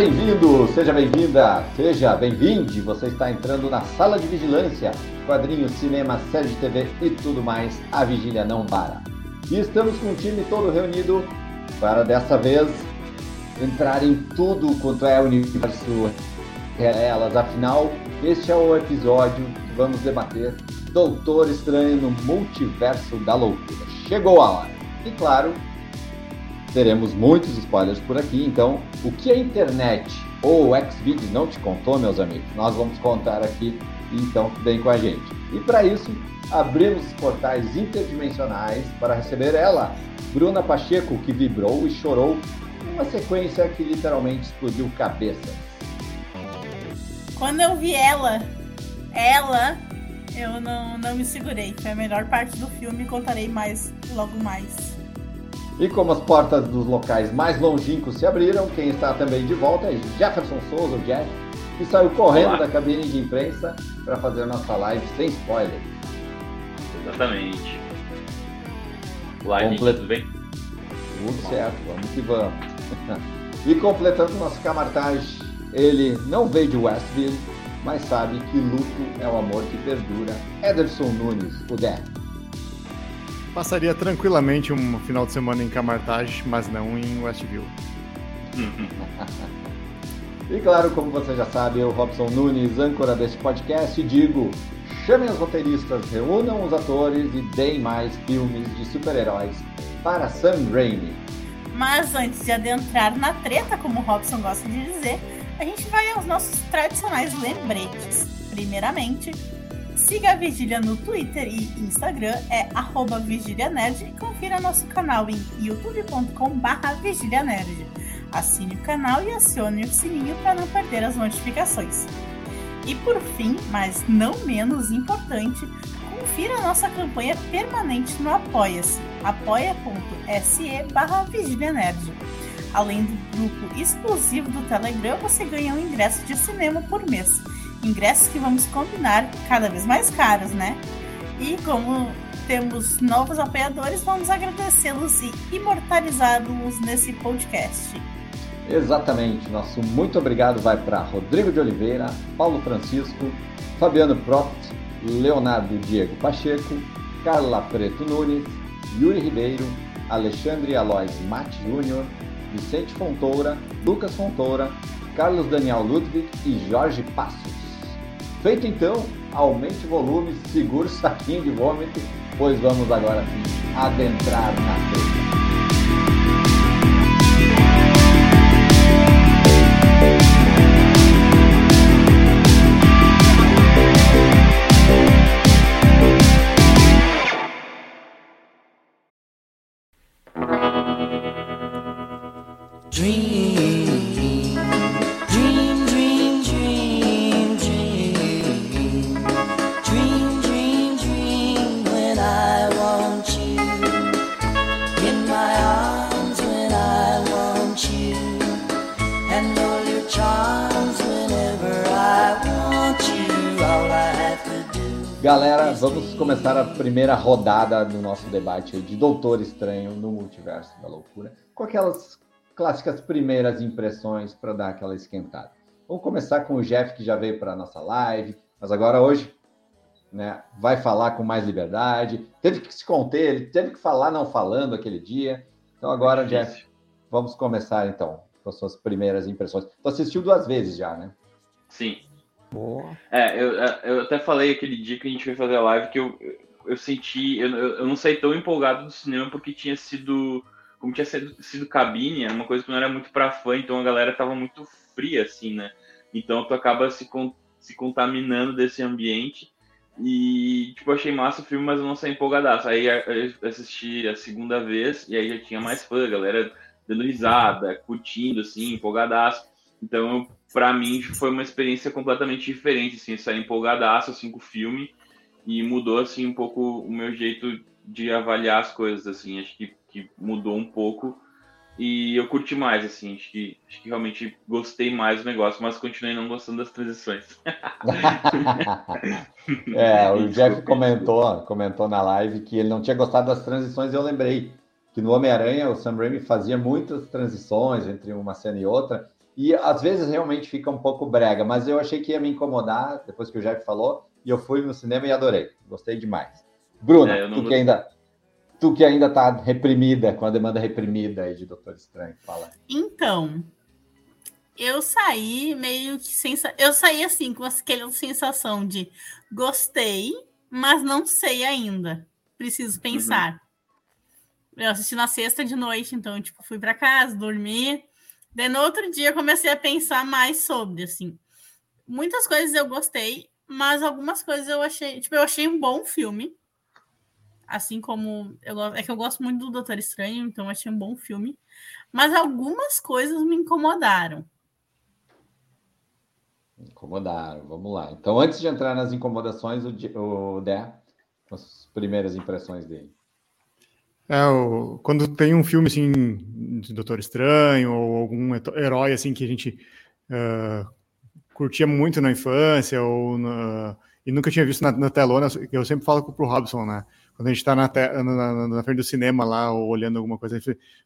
Bem-vindo, seja bem-vinda, seja bem-vinde. Você está entrando na sala de vigilância, quadrinhos, cinema, série de TV e tudo mais. A vigília não para. E estamos com o time todo reunido para dessa vez entrar em tudo quanto é o universo elas. Afinal, este é o episódio que vamos debater Doutor Estranho no Multiverso da Loucura. Chegou a hora. E claro, teremos muitos spoilers por aqui, então o que a internet ou o Xvideos não te contou, meus amigos, nós vamos contar aqui, então vem com a gente. E para isso, abrimos os portais interdimensionais para receber ela, Bruna Pacheco, que vibrou e chorou uma sequência que literalmente explodiu cabeças. Quando eu vi ela, ela, eu não, não me segurei. Foi a melhor parte do filme, contarei mais logo mais. E como as portas dos locais mais longínquos se abriram, quem está também de volta é Jefferson Souza, o Jeff, que saiu correndo Olá. da cabine de imprensa para fazer nossa live sem spoiler. Exatamente. Olá, gente, tudo bem? Tudo certo, vamos que vamos. e completando nosso camartage, ele não veio de Westville, mas sabe que luto é o amor que perdura. Ederson Nunes, o Death. Passaria tranquilamente um final de semana em Camartage, mas não em Westview. e claro, como você já sabe, eu, Robson Nunes, âncora deste podcast, digo: chamem os roteiristas, reúnam os atores e deem mais filmes de super-heróis para Sam Raimi. Mas antes de adentrar na treta, como o Robson gosta de dizer, a gente vai aos nossos tradicionais lembretes. Primeiramente, Siga a Vigília no Twitter e Instagram, é arroba VigíliaNerd e confira nosso canal em youtube.com.br vigilianerd. Assine o canal e acione o sininho para não perder as notificações. E por fim, mas não menos importante, confira a nossa campanha permanente no Apoia-se, apoia.se barra vigilianerd. Além do grupo exclusivo do Telegram, você ganha um ingresso de cinema por mês ingressos que vamos combinar cada vez mais caros, né? E como temos novos apoiadores, vamos agradecê-los e imortalizá-los nesse podcast. Exatamente. Nosso muito obrigado vai para Rodrigo de Oliveira, Paulo Francisco, Fabiano Propt, Leonardo Diego Pacheco, Carla Preto Nunes, Yuri Ribeiro, Alexandre Alois Mate Júnior, Vicente Fontoura, Lucas Fontoura, Carlos Daniel Ludwig e Jorge Passos. Feito então, aumente o volume, segure o saquinho de vômito, pois vamos agora sim adentrar na treta. Galera, vamos começar a primeira rodada do nosso debate de Doutor Estranho no Multiverso da Loucura, com aquelas clássicas primeiras impressões para dar aquela esquentada. Vamos começar com o Jeff, que já veio para a nossa live, mas agora hoje né, vai falar com mais liberdade. Teve que se conter, ele teve que falar não falando aquele dia. Então agora, Jeff, vamos começar então com as suas primeiras impressões. Tu assistiu duas vezes já, né? Sim. Boa. É, eu, é, eu até falei aquele dia que a gente foi fazer a live que eu, eu senti. Eu, eu não saí tão empolgado do cinema porque tinha sido. Como tinha sido, sido cabine, era uma coisa que não era muito pra fã, então a galera tava muito fria, assim, né? Então tu acaba se, se contaminando desse ambiente. E, tipo, achei massa o filme, mas eu não saí empolgadaço. Aí assisti a segunda vez e aí já tinha mais fã, a galera dando risada, curtindo, assim, empolgadaço. Então, para mim, foi uma experiência completamente diferente, assim, sair empolgadaço, assim, com o filme e mudou, assim, um pouco o meu jeito de avaliar as coisas, assim, acho que, que mudou um pouco e eu curti mais, assim, acho que, acho que realmente gostei mais do negócio, mas continuei não gostando das transições. é, o Jeff comentou, comentou na live que ele não tinha gostado das transições, e eu lembrei que no Homem-Aranha o Sam Raimi fazia muitas transições entre uma cena e outra, E às vezes realmente fica um pouco brega, mas eu achei que ia me incomodar depois que o Jeff falou, e eu fui no cinema e adorei. Gostei demais. Bruno, é, tu, que ainda, tu que ainda tá reprimida, com a demanda reprimida aí de Doutor Estranho, fala. Então, eu saí meio que sensa... eu saí assim com aquela sensação de gostei, mas não sei ainda. Preciso uhum. pensar. Uhum. Eu assisti na sexta de noite, então tipo fui para casa, dormi. Daí no outro dia comecei a pensar mais sobre assim. Muitas coisas eu gostei, mas algumas coisas eu achei, tipo, eu achei um bom filme. Assim como eu é que eu gosto muito do Doutor Estranho, então eu achei um bom filme. Mas algumas coisas me incomodaram. Incomodaram, vamos lá. Então, antes de entrar nas incomodações, o, o Dé, as primeiras impressões dele. É, o, quando tem um filme assim de Doutor Estranho ou algum herói assim que a gente uh, curtia muito na infância ou na, e nunca tinha visto na, na telona, eu sempre falo pro Robson, né? quando a gente está na, na, na, frente do cinema lá, ou olhando alguma coisa,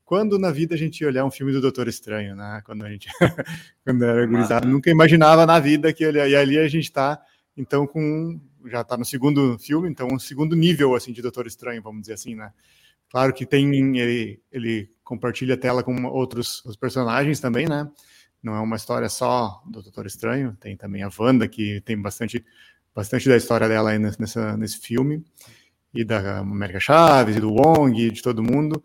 quando na vida a gente ia olhar um filme do Doutor Estranho, né? Quando a gente quando era gurizado, nunca imaginava na vida que ele, e ali a gente está, então, com já está no segundo filme, então um segundo nível assim de Doutor Estranho, vamos dizer assim, né? Claro que tem ele, ele compartilha a tela com outros os personagens também, né? Não é uma história só do Doutor Estranho, tem também a Wanda que tem bastante bastante da história dela aí nessa, nesse filme e da América Chaves, e do Wong, de todo mundo.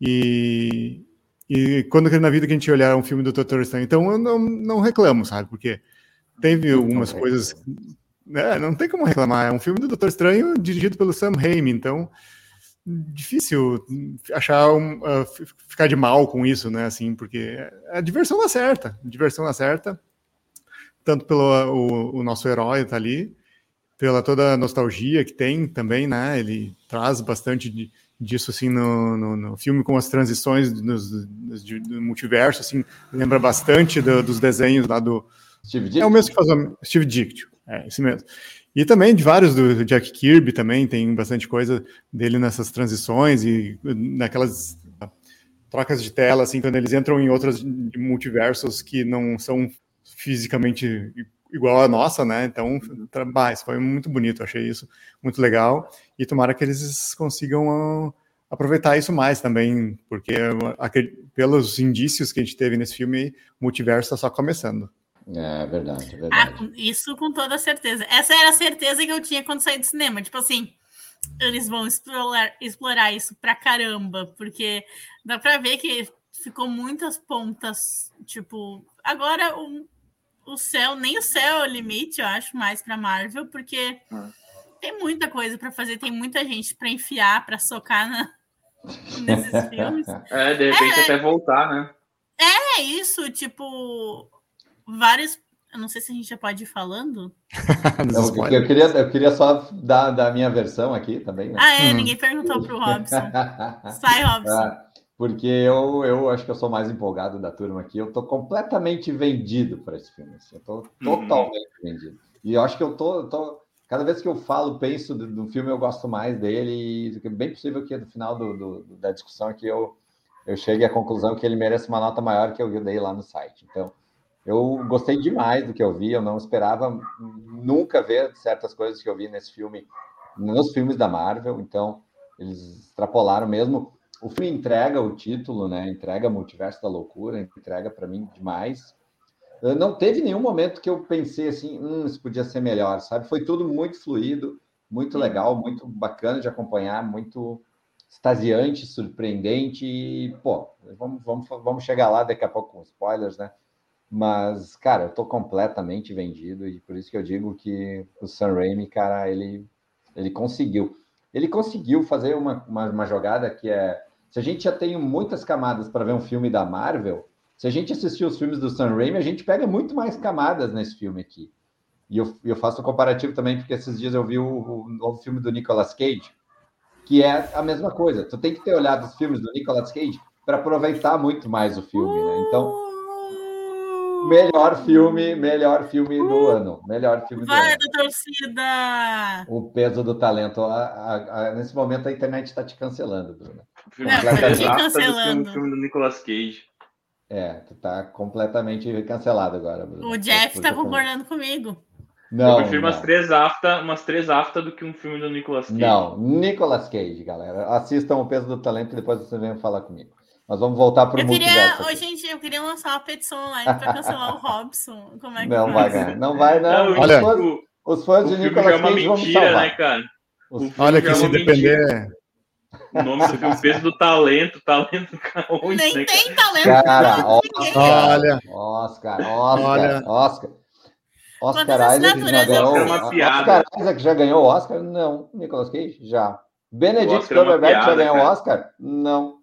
E, e quando na vida que a gente olhar um filme do Doutor Estranho, então eu não, não reclamo, sabe? Porque teve algumas coisas. Né, não tem como reclamar. É um filme do Doutor Estranho dirigido pelo Sam Raimi, então difícil achar um, uh, ficar de mal com isso, né? Assim, porque a diversão dá certa, a diversão dá certa, tanto pelo o, o nosso herói tá ali, pela toda a nostalgia que tem também, né? Ele traz bastante de, disso assim no, no, no, filme com as transições dos, dos, do multiverso, assim, lembra bastante do, dos desenhos lá do Steve Dick. É o mesmo que faz o Steve Dick, é esse mesmo. E também de vários do Jack Kirby também tem bastante coisa dele nessas transições e naquelas trocas de tela assim quando eles entram em outros multiversos que não são fisicamente igual a nossa, né? Então, mas foi muito bonito, achei isso muito legal. E tomara que eles consigam uh, aproveitar isso mais também, porque uh, pelos indícios que a gente teve nesse filme, o multiverso está só começando. É verdade, é verdade. Ah, isso com toda certeza. Essa era a certeza que eu tinha quando saí do cinema. Tipo assim, eles vão explorar, explorar isso pra caramba, porque dá pra ver que ficou muitas pontas. Tipo, agora um, o céu, nem o céu é o limite, eu acho, mais para Marvel, porque ah. tem muita coisa para fazer, tem muita gente para enfiar, para socar na, nesses filmes. É, de repente é, até voltar, né? É isso, tipo, vários. Eu não sei se a gente já pode ir falando. não, eu, queria, eu queria só dar, dar a minha versão aqui também. Né? Ah, é, hum. ninguém perguntou pro Robson. Sai, Robson. Ah porque eu, eu acho que eu sou mais empolgado da turma aqui. Eu tô completamente vendido para esse filme. Assim. Eu tô uhum. totalmente vendido. E eu acho que eu tô, tô, Cada vez que eu falo, penso do, do filme, eu gosto mais dele. E é bem possível que no final do, do, da discussão aqui eu, eu chegue à conclusão que ele merece uma nota maior que eu dei lá no site. Então, eu gostei demais do que eu vi. Eu não esperava nunca ver certas coisas que eu vi nesse filme, nos filmes da Marvel. Então, eles extrapolaram mesmo o filme entrega o título, né? Entrega Multiverso da Loucura, entrega para mim demais. Não teve nenhum momento que eu pensei assim, hum, isso podia ser melhor, sabe? Foi tudo muito fluido, muito legal, muito bacana de acompanhar, muito extasiante, surpreendente. E, pô, vamos, vamos, vamos chegar lá daqui a pouco com spoilers, né? Mas, cara, eu tô completamente vendido e por isso que eu digo que o Sam Raimi, cara, ele, ele conseguiu. Ele conseguiu fazer uma, uma, uma jogada que é se a gente já tem muitas camadas para ver um filme da Marvel, se a gente assistir os filmes do Sam Raimi, a gente pega muito mais camadas nesse filme aqui. E eu, eu faço um comparativo também, porque esses dias eu vi o, o novo filme do Nicolas Cage, que é a mesma coisa. Tu tem que ter olhado os filmes do Nicolas Cage para aproveitar muito mais o filme, né? Então, melhor filme, melhor filme do ano. Melhor filme Vai, do ano. torcida! O peso do talento. A, a, a, nesse momento a internet está te cancelando, Bruna. O filme é, cancelando. O filme do Nicolas Cage. É, tu tá completamente cancelado agora. Bruno. O Jeff tá concordando comigo. Não, eu prefiro não. umas três afta, umas três afta do que um filme do Nicolas Cage. Não, Nicolas Cage, galera. Assistam o peso do talento e depois vocês venham falar comigo. Nós vamos voltar para o multiverso. Queria, gente, eu queria lançar uma petição online para cancelar o Robson. Como é que não vai ganhar. Não vai, não. não Olha, os fãs, os fãs de Nicolas é Cage vão me salvar. Né, cara? Olha que é se depender... O nome do filme, peso do talento, talento onde, Nem né, tem talento. Cara, olha. Oscar, Oscar, olha. Oscar. Oscar Isaac já ganhou. Oscar Isaac já ganhou o Oscar? Não. Nicolas Cage? Já. Benedict é Cumberbatch já ganhou o Oscar? Não.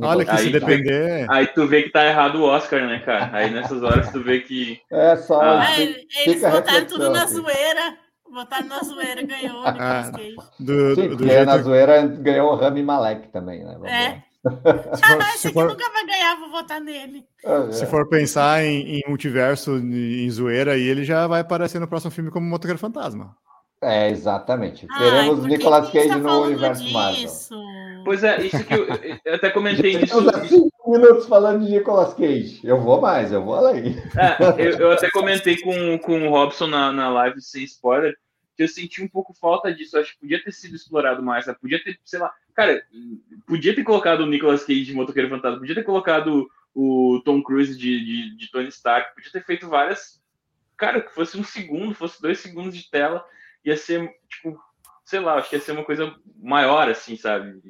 Olha que aí, se depender. Aí tu vê que tá errado o Oscar, né, cara? Aí nessas horas tu vê que. É só. Ah, eles botaram tudo na zoeira. Botaram na zoeira, ganhou. Ah, do, Sim, do, do jeito... na zoeira ganhou o Rami Malek também, né? Vamos é. for, ah, esse for... nunca vai ganhar, vou votar nele. Ah, se for pensar em, em multiverso, em zoeira, aí ele já vai aparecer no próximo filme como Motoqueiro Fantasma. É, exatamente. Teremos Nicolas Cage tá no universo disso? Marvel. Pois é, isso que eu, eu até comentei isso. cinco minutos falando de Nicolas Cage. Eu vou mais, eu vou além. É, eu, eu, até comentei com, com o Robson na, na live sem spoiler que eu senti um pouco falta disso. Eu acho que podia ter sido explorado mais, sabe? Podia ter, sei lá, cara, podia ter colocado o Nicolas Cage de Motoqueiro Fantasma, podia ter colocado o Tom Cruise de, de, de Tony Stark, podia ter feito várias. Cara, que fosse um segundo, fosse dois segundos de tela ia ser, tipo, sei lá, acho que ia ser uma coisa maior, assim, sabe?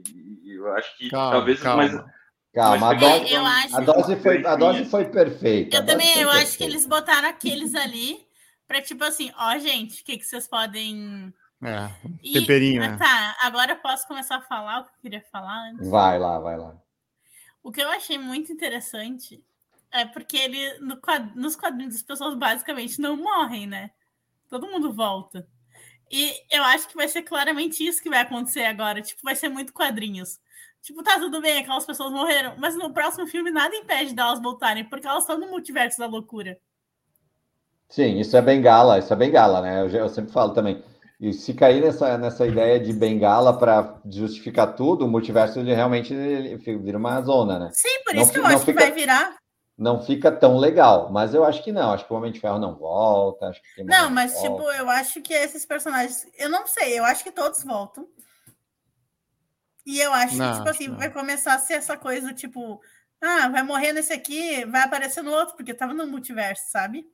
E eu acho que calma, talvez calma. mais. Calma, a dose, a dose, foi, a dose foi perfeita. Eu também, eu acho que eles botaram aqueles ali para tipo assim, ó, gente, o que, que vocês podem. É, temperinho, e, né? Tá, agora eu posso começar a falar o que eu queria falar antes. Vai lá, vai lá. O que eu achei muito interessante é porque ele, no, nos quadrinhos, as pessoas basicamente não morrem, né? Todo mundo volta. E eu acho que vai ser claramente isso que vai acontecer agora. Tipo, vai ser muito quadrinhos. Tipo, tá tudo bem, aquelas pessoas morreram, mas no próximo filme nada impede delas voltarem, porque elas estão no multiverso da loucura. Sim, isso é bengala, isso é bengala, né? Eu, eu sempre falo também. E se cair nessa, nessa ideia de bengala para justificar tudo, o multiverso ele realmente ele vira uma zona, né? Sim, por isso não, que eu acho fica... que vai virar não fica tão legal. Mas eu acho que não. Acho que o Homem de Ferro não volta. Acho que não, mas volta. tipo, eu acho que esses personagens. Eu não sei, eu acho que todos voltam. E eu acho não, que, tipo assim, não. vai começar a ser essa coisa, tipo, ah, vai morrer nesse aqui, vai aparecer no outro, porque tava no multiverso, sabe?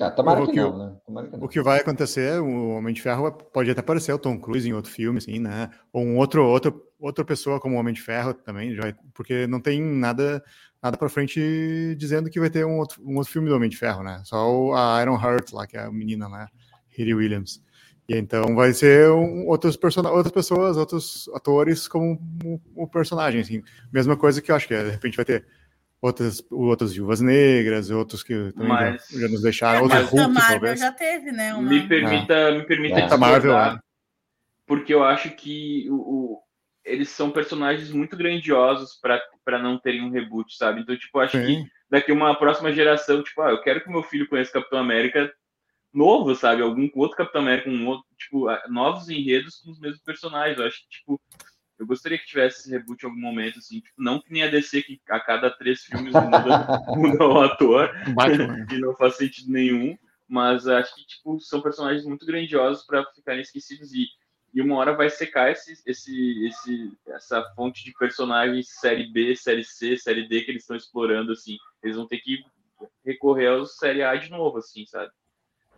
Ah, tomara o que, que não, né? Tomara que não. O que vai acontecer, o Homem de Ferro pode até aparecer o Tom Cruise em outro filme, assim, né? Ou um outro, outro, outra pessoa como o Homem de Ferro também, porque não tem nada nada para frente dizendo que vai ter um outro, um outro filme do Homem de Ferro, né? Só a Iron Heart lá, que é a menina, né? Riri Williams. E então vai ser um, outros person outras pessoas, outros atores como o, o, personagem, assim. Mesma coisa que eu acho que de repente vai ter outras, outras viúvas negras, outros que também mas, já, já, nos deixaram, é, outros Hulk, a Marvel talvez. já teve, né? Uma... Me permita, é. me permita é. Marvel, é. porque eu acho que o, eles são personagens muito grandiosos para não terem um reboot, sabe? Então, tipo, acho Sim. que daqui uma próxima geração, tipo, ah, eu quero que meu filho conheça Capitão América novo, sabe? Algum outro Capitão América, um outro, tipo, novos enredos com os mesmos personagens. Eu acho que, tipo, eu gostaria que tivesse esse reboot em algum momento, assim, tipo, não que nem a DC, que a cada três filmes muda, muda o ator, e não faz sentido nenhum, mas acho que, tipo, são personagens muito grandiosos para ficarem esquecidos e e uma hora vai secar esse, esse, esse, essa fonte de personagens série B, série C, série D que eles estão explorando, assim. Eles vão ter que recorrer aos série A de novo, assim, sabe?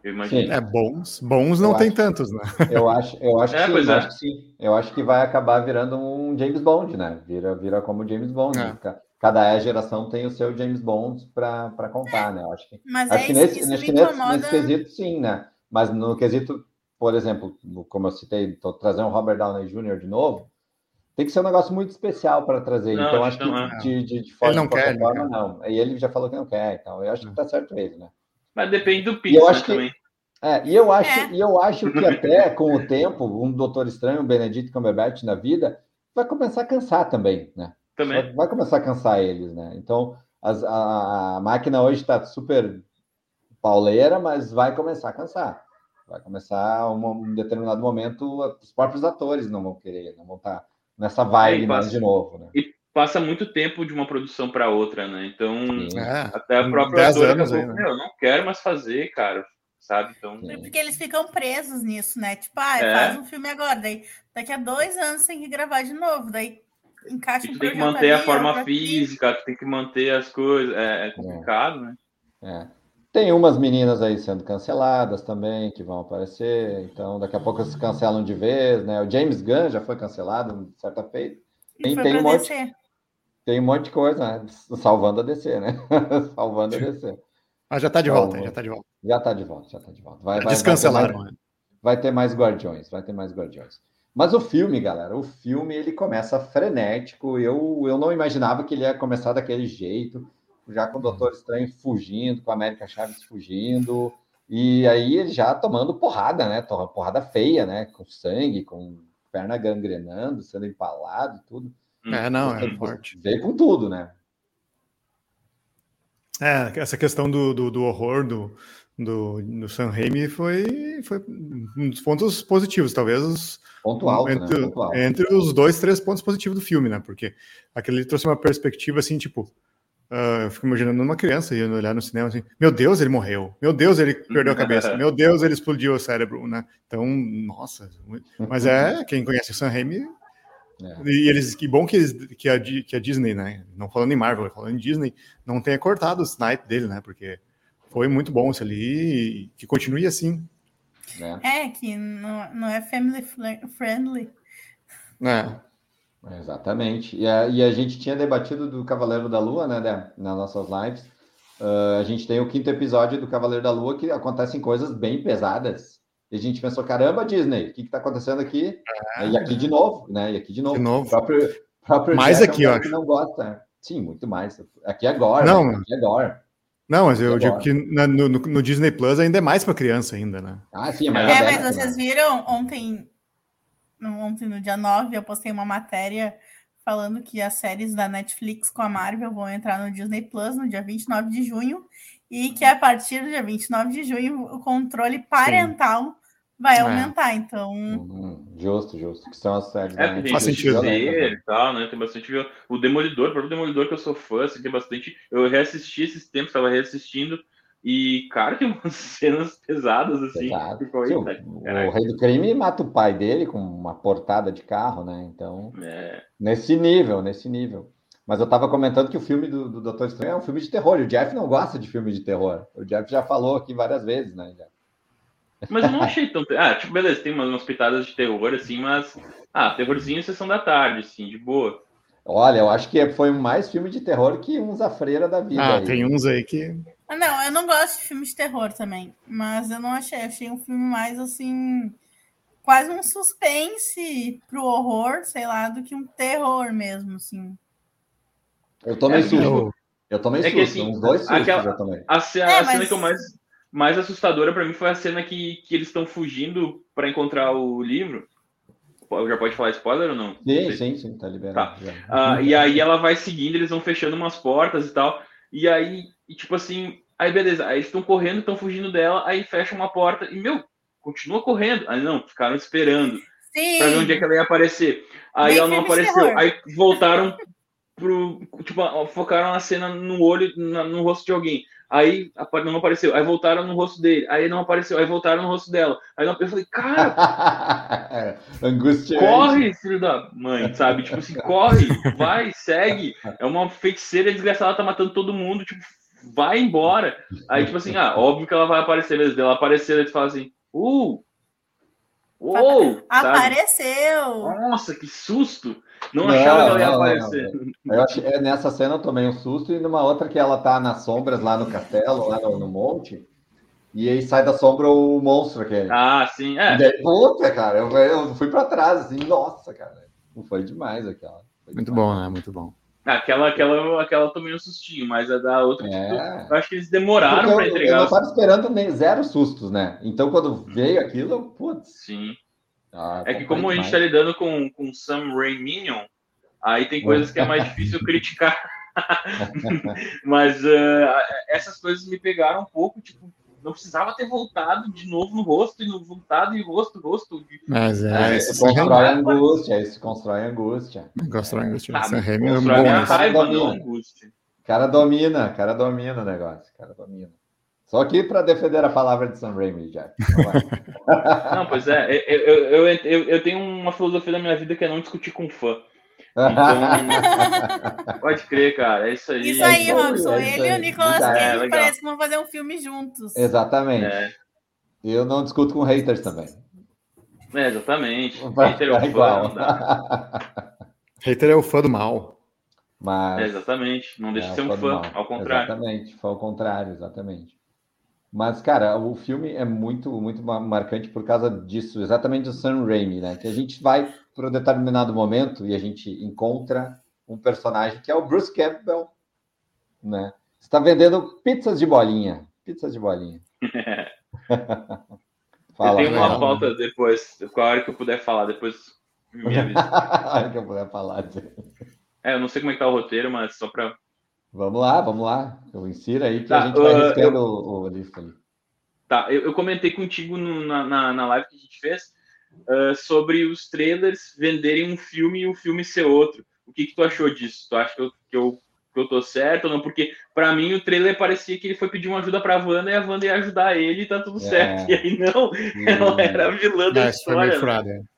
Eu imagino. É, bons, bons não eu tem acho, tantos, né? Eu acho, eu acho, é, que, sim, é. acho que sim. Eu acho que vai acabar virando um James Bond, né? Vira, vira como James Bond. É. Cada geração tem o seu James Bond para contar, né? Eu acho que, Mas acho é que nesse, nesse, nesse, nesse quesito, sim, né? Mas no quesito por exemplo, como eu citei, estou trazendo o Robert Downey Jr. de novo, tem que ser um negócio muito especial para trazer. Não, então, acho que é. de, de, de forma, não quer, forma, não. E ele já falou que não quer, então eu acho que está certo ele, né? Mas depende do acho que, também. É, e eu acho, é. e eu acho que até com o tempo, um Doutor Estranho, um Benedict Cumberbatch na vida, vai começar a cansar também, né? Também. Vai, vai começar a cansar eles, né? Então, as, a, a máquina hoje está super pauleira, mas vai começar a cansar. Vai começar um, um determinado momento, os próprios atores não vão querer, não vão estar nessa vibe mais de novo, né? E passa muito tempo de uma produção para outra, né? Então, é, até a própria autora anos falou, né? eu não quero mais fazer, cara, sabe? Então, é porque eles ficam presos nisso, né? Tipo, ah, é. faz um filme agora, daí daqui a dois anos tem que gravar de novo, daí encaixa um tem que manter ali, a forma física, tem que manter as coisas, é, é complicado, né? É. Tem umas meninas aí sendo canceladas também, que vão aparecer, então daqui a pouco se cancelam de vez, né? O James Gunn já foi cancelado, certa feita. Tem, tem, um monte, tem um monte de coisa, né? Salvando a DC, né? Salvando a DC. Ah, já tá de volta, já tá de volta. Já tá de volta, já tá de volta. Vai, vai Descancelaram. Vai ter, mais, né? vai ter mais Guardiões, vai ter mais Guardiões. Mas o filme, galera, o filme ele começa frenético. Eu, eu não imaginava que ele ia começar daquele jeito já com o Doutor Estranho fugindo, com a América Chaves fugindo, e aí ele já tomando porrada, né? Porrada feia, né? Com sangue, com perna gangrenando, sendo empalado e tudo. É, não, é forte. Veio com tudo, né? É, essa questão do, do, do horror do, do, do Sam Raimi foi, foi um dos pontos positivos, talvez os, Ponto alto, entre, né? Ponto alto. entre os dois, três pontos positivos do filme, né? Porque aquele trouxe uma perspectiva assim, tipo, Uh, eu fico imaginando uma criança indo olhar no cinema assim, meu Deus, ele morreu, meu Deus, ele perdeu a cabeça, meu Deus, ele explodiu o cérebro, né? Então, nossa, mas é, quem conhece o Sam Raimi, é. e eles, que bom que, eles, que, a, que a Disney, né, não falando em Marvel, falando em Disney, não tenha cortado o snipe dele, né, porque foi muito bom isso ali, e que continue assim. É, é que não, não é family friendly. É. Exatamente. E a, e a gente tinha debatido do Cavaleiro da Lua, né, Dé, nas nossas lives. Uh, a gente tem o quinto episódio do Cavaleiro da Lua que acontecem coisas bem pesadas. E a gente pensou, caramba, Disney, o que está acontecendo aqui? É. E aqui de novo, né? E aqui de novo. De novo. O próprio, próprio mais aqui, ó. Que não gosta. Sim, muito mais. Aqui agora. Não, aqui agora. Não, mas eu digo que na, no, no, Disney Plus ainda é mais para criança ainda, né? Ah, sim, é mais É, mas vocês viram ontem ontem, no dia 9, eu postei uma matéria falando que as séries da Netflix com a Marvel vão entrar no Disney Plus no dia 29 de junho e que a partir do dia 29 de junho o controle parental Sim. vai é. aumentar. Então. Uhum. Justo, justo. Que são as séries. É, da tem Faz sentido. Tal, né? Tem bastante. O Demolidor, o próprio Demolidor que eu sou fã, assim, tem bastante. Eu reassisti esses tempos, estava reassistindo. E, cara, tem umas cenas pesadas, assim. Ficou Sim, o, rei do crime mata o pai dele com uma portada de carro, né? Então, é. nesse nível, nesse nível. Mas eu tava comentando que o filme do, do Doutor Estranho é um filme de terror. E o Jeff não gosta de filme de terror. O Jeff já falou aqui várias vezes, né, Jeff? Mas eu não achei tão. Ah, tipo, beleza, tem umas, umas pitadas de terror, assim, mas. Ah, terrorzinho sessão da tarde, assim, de boa. Olha, eu acho que foi mais filme de terror que uns a freira da vida. Ah, aí. tem uns aí que. Ah, não, eu não gosto de filmes de terror também, mas eu não achei, achei um filme mais assim, quase um suspense pro horror, sei lá, do que um terror mesmo, assim. Eu tomei é, susto. Eu tomei é susto, assim, uns dois sustos aquela, já tomei. A, cena, é, a cena que eu mais, mais assustadora para mim foi a cena que, que eles estão fugindo para encontrar o livro. Já pode falar spoiler ou não? Sim, sim, sim, tá liberado. Tá. Uh, e aí ela vai seguindo, eles vão fechando umas portas e tal. E aí e tipo assim, aí beleza, aí estão correndo, estão fugindo dela, aí fecha uma porta e, meu, continua correndo. Aí não, ficaram esperando Sim. pra ver onde é que ela ia aparecer. Aí Bem ela não apareceu. Aí voltaram pro. Tipo, focaram na cena no olho, no rosto de alguém. Aí não apareceu, aí voltaram no rosto dele, aí não apareceu, aí voltaram no rosto dela. Aí eu falei, cara, Angústia. corre, filho da mãe, sabe? Tipo assim, corre, vai, segue. É uma feiticeira desgraçada, tá matando todo mundo, tipo, vai embora. Aí, tipo assim, ah, óbvio que ela vai aparecer mesmo. Ela aparecer, eles falam assim, uh! Uou! Apareceu! Nossa, que susto! Não, não achava que ela ia não, aparecer. Não, eu acho, é, nessa cena eu tomei um susto, e numa outra que ela tá nas sombras lá no castelo, lá no, no monte, e aí sai da sombra o monstro aquele. Ah, sim, é. E daí, puta, cara, eu, eu fui pra trás, assim, nossa, cara. Não foi demais aquela. Foi Muito demais. bom, né? Muito bom. Aquela, aquela, aquela tomei um sustinho, mas a da outra, é. tipo, eu acho que eles demoraram para entregar. Eu não estava esperando nem zero sustos, né? Então, quando veio aquilo, putz. Sim. Ah, é que como a gente está lidando com, com Sam Ray Minion, aí tem coisas que é mais difícil criticar. mas uh, essas coisas me pegaram um pouco, tipo, não precisava ter voltado de novo no rosto, e no voltado e rosto, rosto. Mas é. é se constrói é angústia, isso constrói angústia. Constrói angústia. Ah, Sam Raimi é bom. Raiva, não angústia. cara domina, cara domina o negócio, cara domina. Só aqui para defender a palavra de Sam Raimi, Jack. Não, pois é, eu, eu, eu, eu, tenho uma filosofia da minha vida que é não discutir com fã. Então, pode crer, cara, é isso aí. Isso aí, Robson, é ele e o Nicolas Cage é, parece que vão fazer um filme juntos. Exatamente. É. Eu não discuto com haters também. É, exatamente. Hater é o fã. Hater é o fã do mal. Mas... É, exatamente. Não deixa de ser um fã, ao contrário. Exatamente, foi ao contrário, exatamente. Mas, cara, o filme é muito, muito marcante por causa disso, exatamente do Sam Raimi, né? Que a gente vai para um determinado momento e a gente encontra um personagem que é o Bruce Campbell, né? Está vendendo pizzas de bolinha, pizzas de bolinha. Fala, eu tenho uma pauta depois, a hora que eu puder falar, depois me avisa. a hora que eu puder falar. É, eu não sei como é que tá o roteiro, mas só para Vamos lá, vamos lá. Eu insira aí que tá, a gente vai uh, riscando eu... o, o lista ali. Tá, eu, eu comentei contigo no, na, na, na, live que a gente fez uh, sobre os trailers venderem um filme e o filme ser outro. O que, que tu achou disso? Tu acha que eu, que eu, que eu tô certo ou não? Porque para mim o trailer parecia que ele foi pedir uma ajuda pra Wanda e a Wanda ia ajudar ele e tá tudo é. certo. E aí não, ela era a vilã da história. Foi meio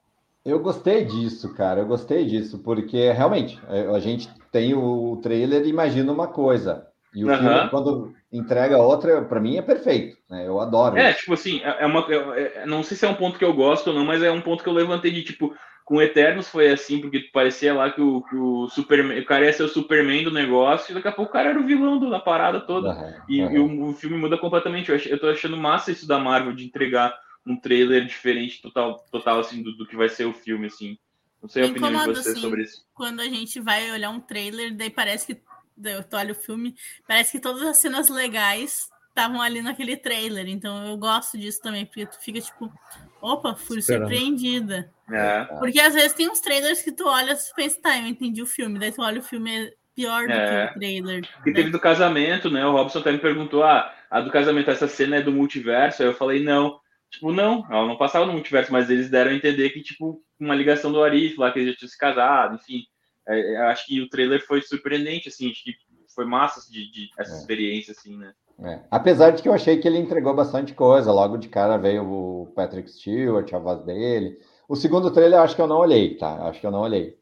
eu gostei disso, cara. Eu gostei disso, porque realmente a gente tem o trailer e imagina uma coisa. E o uhum. filme, quando entrega outra, para mim é perfeito. Né? Eu adoro. É, isso. tipo assim, é, é uma. É, é, não sei se é um ponto que eu gosto ou não, mas é um ponto que eu levantei de tipo. Com Eternos foi assim, porque parecia lá que o, que o Superman, o cara ia ser o Superman do negócio, e daqui a pouco o cara era o vilão da parada toda. Uhum. E, uhum. e o, o, filme muda completamente. Eu, ach, eu tô achando massa isso da Marvel de entregar um trailer diferente total, total assim, do, do que vai ser o filme, assim. Não sei a opinião de você assim, sobre isso. Quando a gente vai olhar um trailer, daí parece que. Eu olho o filme, parece que todas as cenas legais estavam ali naquele trailer. Então eu gosto disso também, porque tu fica tipo, opa, fui Esperando. surpreendida. É. Porque às vezes tem uns trailers que tu olha e pensa, tá, eu entendi o filme. Daí tu olha o filme é pior do é. que o trailer. E teve do casamento, né? O Robson até me perguntou: ah, a do casamento, essa cena é do multiverso? Aí eu falei, não. Tipo, não, ela não passava no multiverso, mas eles deram a entender que, tipo, uma ligação do Arif lá, que eles já tinham se casado, enfim. É, é acho que o trailer foi surpreendente, assim, acho que foi massa de, de essa é. experiência, assim, né? É. Apesar de que eu achei que ele entregou bastante coisa, logo de cara veio o Patrick Stewart, a voz dele. O segundo trailer eu acho que eu não olhei, tá? Acho que eu não olhei.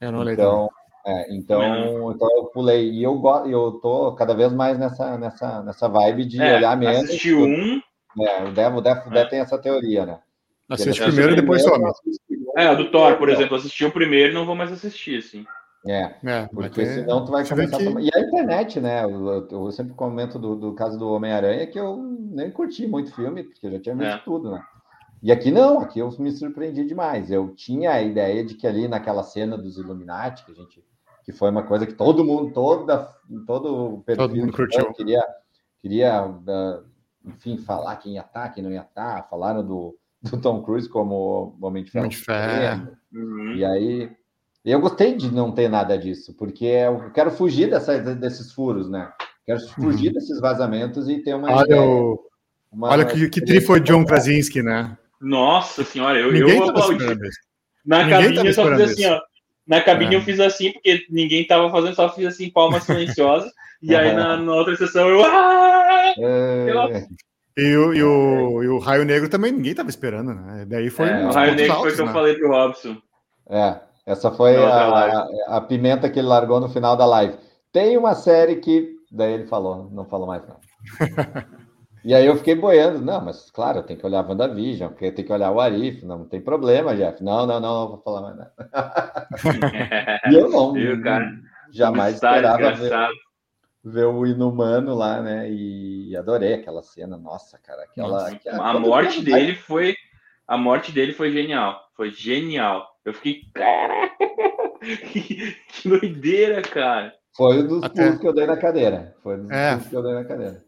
Eu não olhei. Então, é, então, então eu pulei. E eu, eu tô cada vez mais nessa, nessa, nessa vibe de é, olhar menos. Assisti um, é, o Devo, o Devo, é. tem essa teoria, né? Assiste primeiro e depois some. É, o do Thor, por exemplo, assisti o primeiro e não vou mais assistir, assim. É, é porque senão tu vai começar que... a tomar... E a internet, né? Eu, eu sempre comento do, do caso do Homem-Aranha que eu nem curti muito filme, porque eu já tinha visto é. tudo, né? E aqui não, aqui eu me surpreendi demais. Eu tinha a ideia de que ali naquela cena dos Illuminati, que a gente que foi uma coisa que todo mundo, toda, todo o perfil todo mundo curtiu. queria, queria uh, enfim, falar quem ia estar, tá, quem não ia estar. Tá. Falaram do, do Tom Cruise como Homem de Ferro. de Ferro. Uhum. E aí, eu gostei de não ter nada disso, porque eu quero fugir dessa, desses furos, né? Quero fugir uhum. desses vazamentos e ter uma. Olha, ideia, uma, olha que, que tri foi John Krasinski, né? Nossa senhora, eu, ninguém eu aplaudi. Na ninguém cabine eu só fiz assim, ó. Na cabine é. eu fiz assim, porque ninguém tava fazendo, só fiz assim, palmas silenciosas. e aí na, na, outra sessão eu. Ah! É. E o, e, o, e o Raio Negro também ninguém estava esperando, né? Daí foi. É, o Raio Negro altos, foi o que né? eu falei pro Robson. É, essa foi a, a, a, pimenta que ele largou no final da live. Tem uma série que. Daí ele falou, não falou mais não. E aí eu fiquei boiando, não, mas claro, tem que olhar a WandaVision, porque tem que olhar o Arif, não, não tem problema, Jeff. Não, não, não, não vou falar mais nada. e eu não, Viu, jamais esperava ver, ver, o Inumano lá, né? E adorei aquela cena, nossa, cara, aquela. aquela a morte dele foi. A morte dele foi genial. Foi genial. Eu fiquei. que doideira, cara. Foi um dos Até... que eu dei na cadeira. Foi um dos é. que eu dei na cadeira.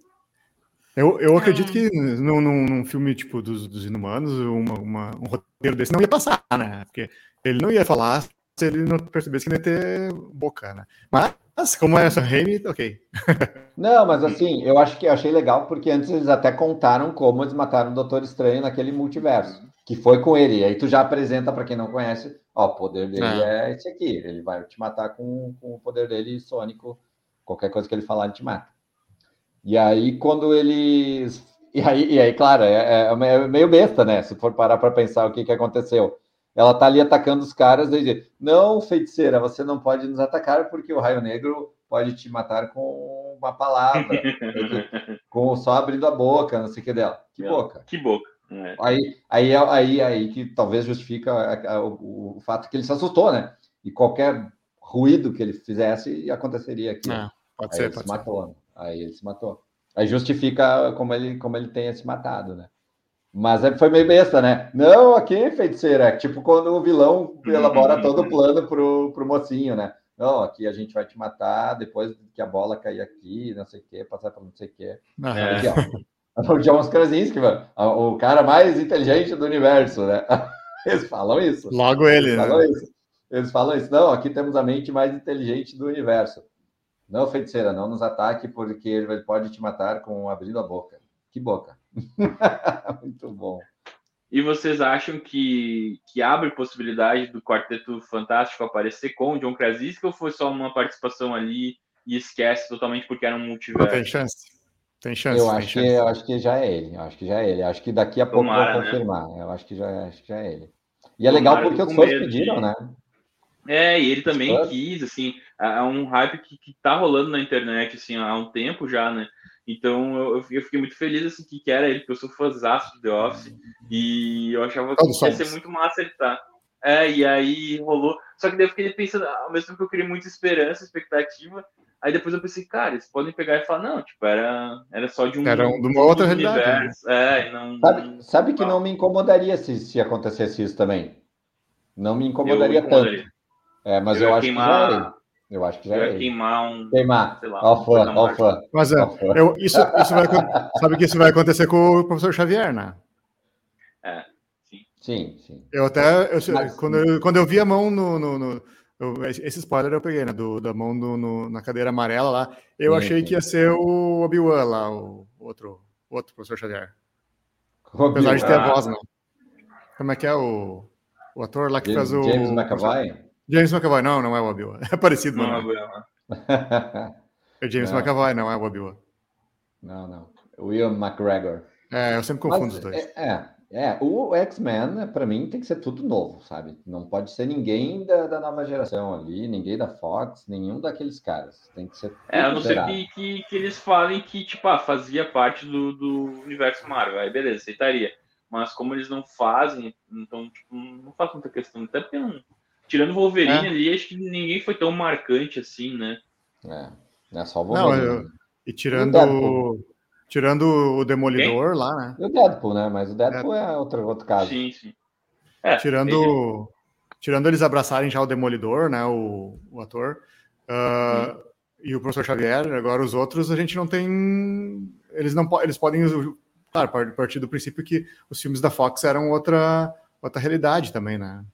Eu, eu acredito que num, num, filme tipo dos, dos Inumanos, uma, uma, um roteiro desse não ia passar, né? Porque ele não ia falar se ele não percebesse que não ia ter boca, né? Mas Mas como é essa Raimi, ok. Não, mas assim, eu acho que eu achei legal porque antes eles até contaram como eles mataram o Doutor Estranho naquele multiverso, que foi com ele. E aí tu já apresenta para quem não conhece, ó, o poder dele é. é esse aqui, ele vai te matar com, com o poder dele sônico, qualquer coisa que ele falar ele te mata. E aí quando eles e aí, e aí claro, é, é, é meio besta, né? Se for parar para pensar o que, que aconteceu. Ela tá ali atacando os caras e diz: Não, feiticeira, você não pode nos atacar porque o raio negro pode te matar com uma palavra, com só abrindo a boca, não sei o que dela. Que boca. Que boca. É. Aí, aí, aí, aí que talvez justifica o, o, fato que ele se assustou, né? E qualquer ruído que ele fizesse aconteceria aqui. É, pode aí ser, ele pode se ser. matou. Aí ele se matou. Aí justifica como ele, como ele tenha se matado, né? Mas é, foi meio besta, né? Não, aqui, feiticeira. É tipo quando o vilão elabora todo o plano pro, pro mocinho, né? Não, aqui a gente vai te matar depois que a bola cair aqui, não sei o quê, passar para não sei o quê. É. Aqui, ó. O John Krasinski, mano, o cara mais inteligente do universo, né? Eles falam isso. Logo ele, Eles né? falam isso. Eles falam isso. Não, aqui temos a mente mais inteligente do universo. Não, feiticeira, não nos ataque, porque ele pode te matar com abrindo a boca. Que boca. Muito bom. E vocês acham que, que abre possibilidade do Quarteto Fantástico aparecer com o John Krasinski ou foi só uma participação ali e esquece totalmente porque era um multiverso? Tem chance. Tem chance. Eu, tem acho, chance. Que, eu acho que já é ele. Eu acho que já é ele. Eu acho que daqui a pouco Tomara, vou né? confirmar. Né? Eu acho que, já, acho que já é ele. E é legal porque os fãs pediram, de... né? É, e ele também quis, assim, é um hype que, que tá rolando na internet, assim, há um tempo já, né? Então eu, eu fiquei muito feliz assim que era ele, porque eu sou fãzaço do The Office e eu achava que ia ser muito massa ele tá. É, e aí rolou. Só que daí eu fiquei pensando, ao mesmo tempo que eu criei muita esperança, expectativa, aí depois eu pensei, cara, eles podem pegar e falar, não, tipo, era, era só de um. Era um, de uma outra realidade. Né? É, não, sabe, sabe que não me incomodaria se, se acontecesse isso também. Não me incomodaria, me incomodaria. tanto. É, mas eu, eu acho queimar... que é. Eu acho que já é. Queimar um. Queimar. Sei lá. Ó, fã, ó, fã. Mas é, eu, isso, isso vai, sabe que isso vai acontecer com o professor Xavier, né? É, sim. Sim, sim. Eu até. Eu, Mas, quando, eu, quando eu vi a mão no. no, no eu, esse spoiler eu peguei, né? Do, da mão do, no, na cadeira amarela lá. Eu sim, achei sim. que ia ser o Obi-Wan lá, o outro, outro professor Xavier. Apesar de ter a voz, não. Como é que é o, o ator lá que James, faz o. James McAvoy? James McAvoy, não, não é o Obi-Wan. É parecido, não. Não é o Obi-Wan. É James não. McAvoy, não é o Obi-Wan. Não, não. William McGregor. É, eu sempre confundo Mas, os dois. É, é, é o X-Men, para mim, tem que ser tudo novo, sabe? Não pode ser ninguém da, da, nova geração ali, ninguém da Fox, nenhum daqueles caras. Tem que ser. É, a não ser que, que, que, eles falem que, tipo, ah, fazia parte do, do universo Marvel. Aí, beleza, aceitaria. Mas como eles não fazem, então, tipo, não faz muita questão. Até porque não Tirando o Wolverine é. ali, acho que ninguém foi tão marcante assim, né? É, é só o Wolverine. Não, eu, e tirando, o tirando o Demolidor Quem? lá, né? E o Deadpool, né? Mas o Deadpool é, é outro, outro caso. Sim, sim. É, tirando, tirando eles abraçarem já o Demolidor, né? O, o ator. Uh, e o professor Xavier, agora os outros, a gente não tem. Eles não eles podem. Claro, partir do princípio que os filmes da Fox eram outra, outra realidade também, né?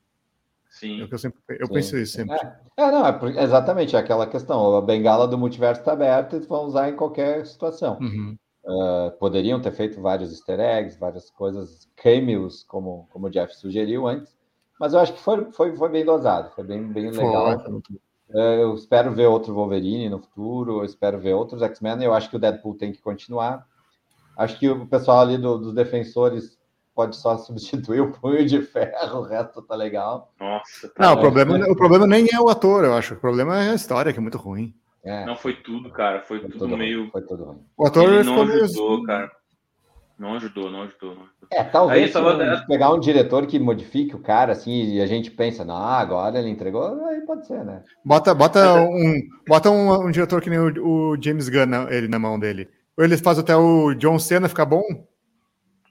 Sim. É eu, sempre, eu penso isso sempre. É, é não, é exatamente é aquela questão. A bengala do multiverso está aberta e vão usar em qualquer situação. Uhum. Uh, poderiam ter feito vários easter eggs, várias coisas, cameos, como, como o Jeff sugeriu antes, mas eu acho que foi, foi, foi bem dosado, foi bem, bem legal. Uh, eu espero ver outro Wolverine no futuro, eu espero ver outros X-Men, eu acho que o Deadpool tem que continuar. Acho que o pessoal ali do, dos defensores pode só substituir o punho de ferro, o resto tá legal. Nossa, tá Não, o problema, o problema nem é o ator, eu acho. O problema é a história, que é muito ruim. É. Não foi tudo, cara. Foi, foi tudo, tudo, meio. Foi tudo ruim. O ator Ele não ajudou, meio... cara. Não ajudou, não ajudou, não ajudou. É, talvez aí, tava... pegar um diretor que modifique o cara, assim, e a gente pensa, não, agora ele entregou, aí pode ser, né? Bota, bota um, bota um, um diretor que nem o, o James Gunn, ele na mão dele. Ou ele faz até o John Cena ficar bom,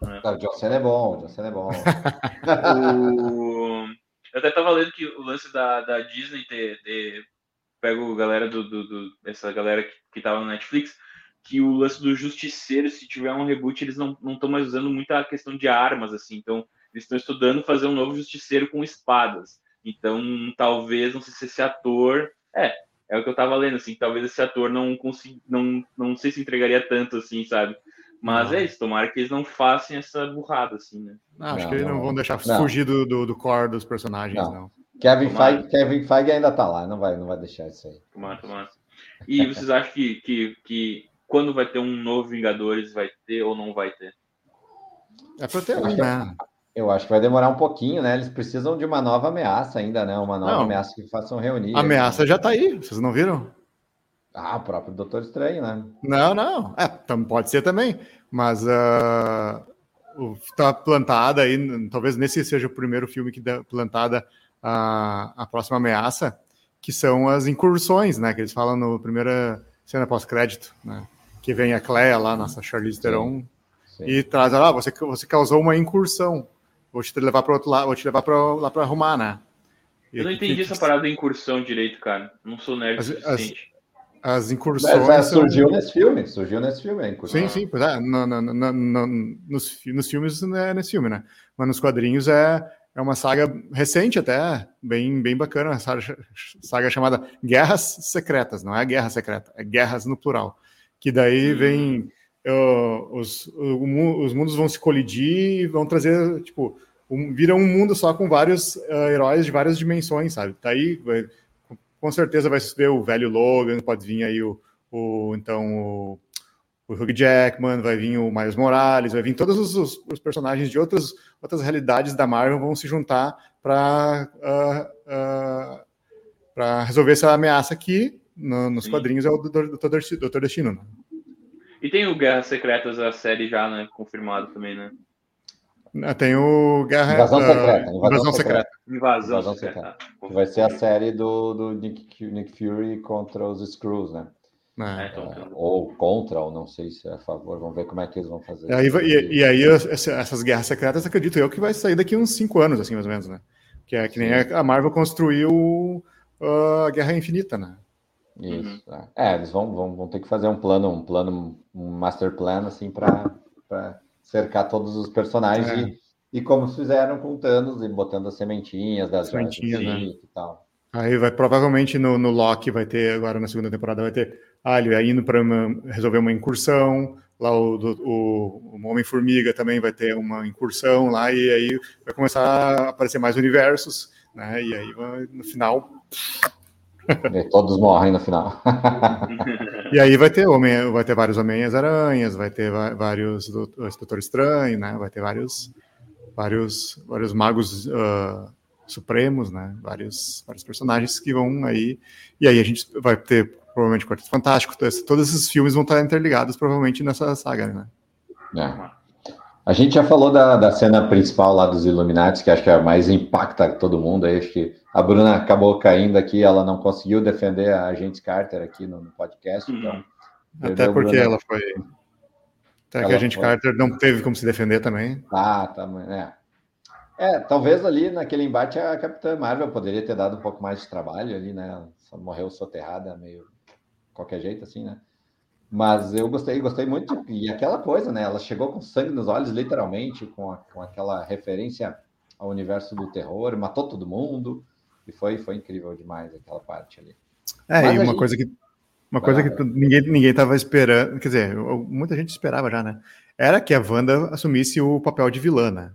é. o John Cena é bom, o John Cena é bom. o... Eu até tava lendo que o lance da, da Disney ter, ter pego galera do, do, do, essa galera que, que tava no Netflix, que o lance do Justiceiro, se tiver um reboot, eles não estão mais usando muita questão de armas, assim. Então, eles estão estudando fazer um novo Justiceiro com espadas. Então, talvez, não sei se esse ator. É, é o que eu tava lendo, assim, talvez esse ator não consiga, não, não sei se entregaria tanto, assim, sabe? Mas não. é isso, tomara que eles não façam essa burrada, assim, né? Não, acho não, que eles não, vão deixar fugir do, do, do, core dos personagens, não. Kevin Feige, Kevin Feige ainda tá lá, não vai, não vai deixar isso aí. Tomara, tomara. E vocês acham que, que, que quando vai ter um novo Vingadores, vai ter ou não vai ter? É pra ter um, né? Eu acho que vai demorar um pouquinho, né? Eles precisam de uma nova ameaça ainda, né? Uma nova não, ameaça que façam reunir. A ameaça já tá aí, vocês não viram? Ah, o próprio Doutor Estranho, né? Não, não. É, pode ser também. Mas uh, tá plantada aí, talvez nesse seja o primeiro filme que dá plantada a, a próxima ameaça, que são as incursões, né? Que eles falam no primeira cena pós-crédito, né? Que vem a Cleia lá, nossa Charlize Theron, e traz, ah, você, você causou uma incursão vou te levar para outro lado, vou te levar para lá para arrumar, né? E eu não entendi essa parada de incursão direito, cara. Não sou nerd as, suficiente. As, as incursões. Mas, surgiu são... nesse filme, surgiu nesse filme, a incursão. Sim, sim, pois é. No, no, no, nos, nos filmes não é nesse filme, né? Mas nos quadrinhos é, é uma saga recente até, bem, bem bacana, saga, saga chamada Guerras Secretas, não é Guerra Secreta, é Guerras no plural. Que daí hum. vem uh, os, os mundos vão se colidir e vão trazer, tipo, um, vira um mundo só com vários uh, heróis de várias dimensões, sabe? Tá aí, com certeza vai ver o velho Logan, pode vir aí o, o então o, o Hugh Jackman, vai vir o Miles Morales, vai vir todos os, os, os personagens de outras, outras realidades da Marvel vão se juntar para uh, uh, para resolver essa ameaça aqui no, nos Sim. quadrinhos é o Doutor Destino. Né? E tem o Guerras Secretas, a série já, né? Confirmado também, né? Ah, tem o Guerra Invasão uh, Secreta. Invasão, Invasão Secreta. Invasão, Invasão Secreta. secreta. Vai ser a série do, do Nick, Nick Fury contra os Screws, né? É. É, então, ou contra, ou não sei se é a favor. Vamos ver como é que eles vão fazer. E aí, e, e aí essas guerras secretas, acredito eu, que vai sair daqui uns cinco anos, assim, mais ou menos, né? Que é que nem a Marvel construiu uh, a Guerra Infinita, né? Isso. Uhum. É, eles vão, vão, vão ter que fazer um plano, um plano, um master plan, assim, para cercar todos os personagens é. e, e como fizeram com Thanos e botando as sementinhas das sementinhas, né? e tal. Aí vai provavelmente no, no Loki vai ter agora na segunda temporada vai ter ah, ele vai indo para resolver uma incursão lá o, o, o Homem Formiga também vai ter uma incursão lá e aí vai começar a aparecer mais universos, né? E aí vai, no final e todos morrem no final. e aí vai ter homem, vai ter vários Homens-Aranhas, vai ter vários Doutor Estranho, né? Vai ter vários, vários, vários magos uh, supremos, né? Vários, vários personagens que vão aí. E aí a gente vai ter provavelmente Quarteto Fantástico. Todos esses filmes vão estar interligados provavelmente nessa saga, né? É. A gente já falou da, da cena principal lá dos Illuminati, que acho que é a mais impacta todo mundo. Aí acho que a Bruna acabou caindo aqui, ela não conseguiu defender a agente Carter aqui no, no podcast. Então, Até porque ela foi. Até ela que a gente foi... Carter não teve como se defender também. Ah, tá. É. é, talvez ali naquele embate a Capitã Marvel poderia ter dado um pouco mais de trabalho ali, né? Só morreu soterrada, meio qualquer jeito, assim, né? Mas eu gostei, gostei muito. E aquela coisa, né? Ela chegou com sangue nos olhos, literalmente, com, a, com aquela referência ao universo do terror, matou todo mundo. E foi, foi incrível demais aquela parte ali. É, Mas e uma gente... coisa que. Uma coisa que ninguém, ninguém tava esperando, quer dizer, muita gente esperava já, né? Era que a Wanda assumisse o papel de vilã, né?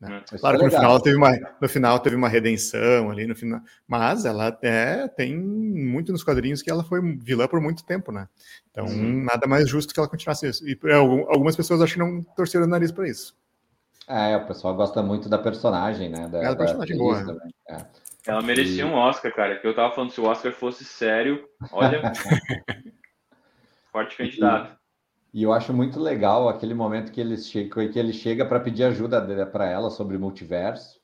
Né? Claro que no final, teve uma, no final teve uma redenção ali no final, mas ela é, tem muito nos quadrinhos que ela foi vilã por muito tempo, né? Então nada mais justo que ela continuasse isso. E algumas pessoas acho que não torceram o nariz para isso. É, o pessoal gosta muito da personagem, né? Da, é, a personagem boa. É. Ela merecia e... um Oscar, cara. Que eu tava falando se o Oscar fosse sério, olha, forte candidato. E eu acho muito legal aquele momento que ele chega, que ele chega para pedir ajuda para ela sobre multiverso.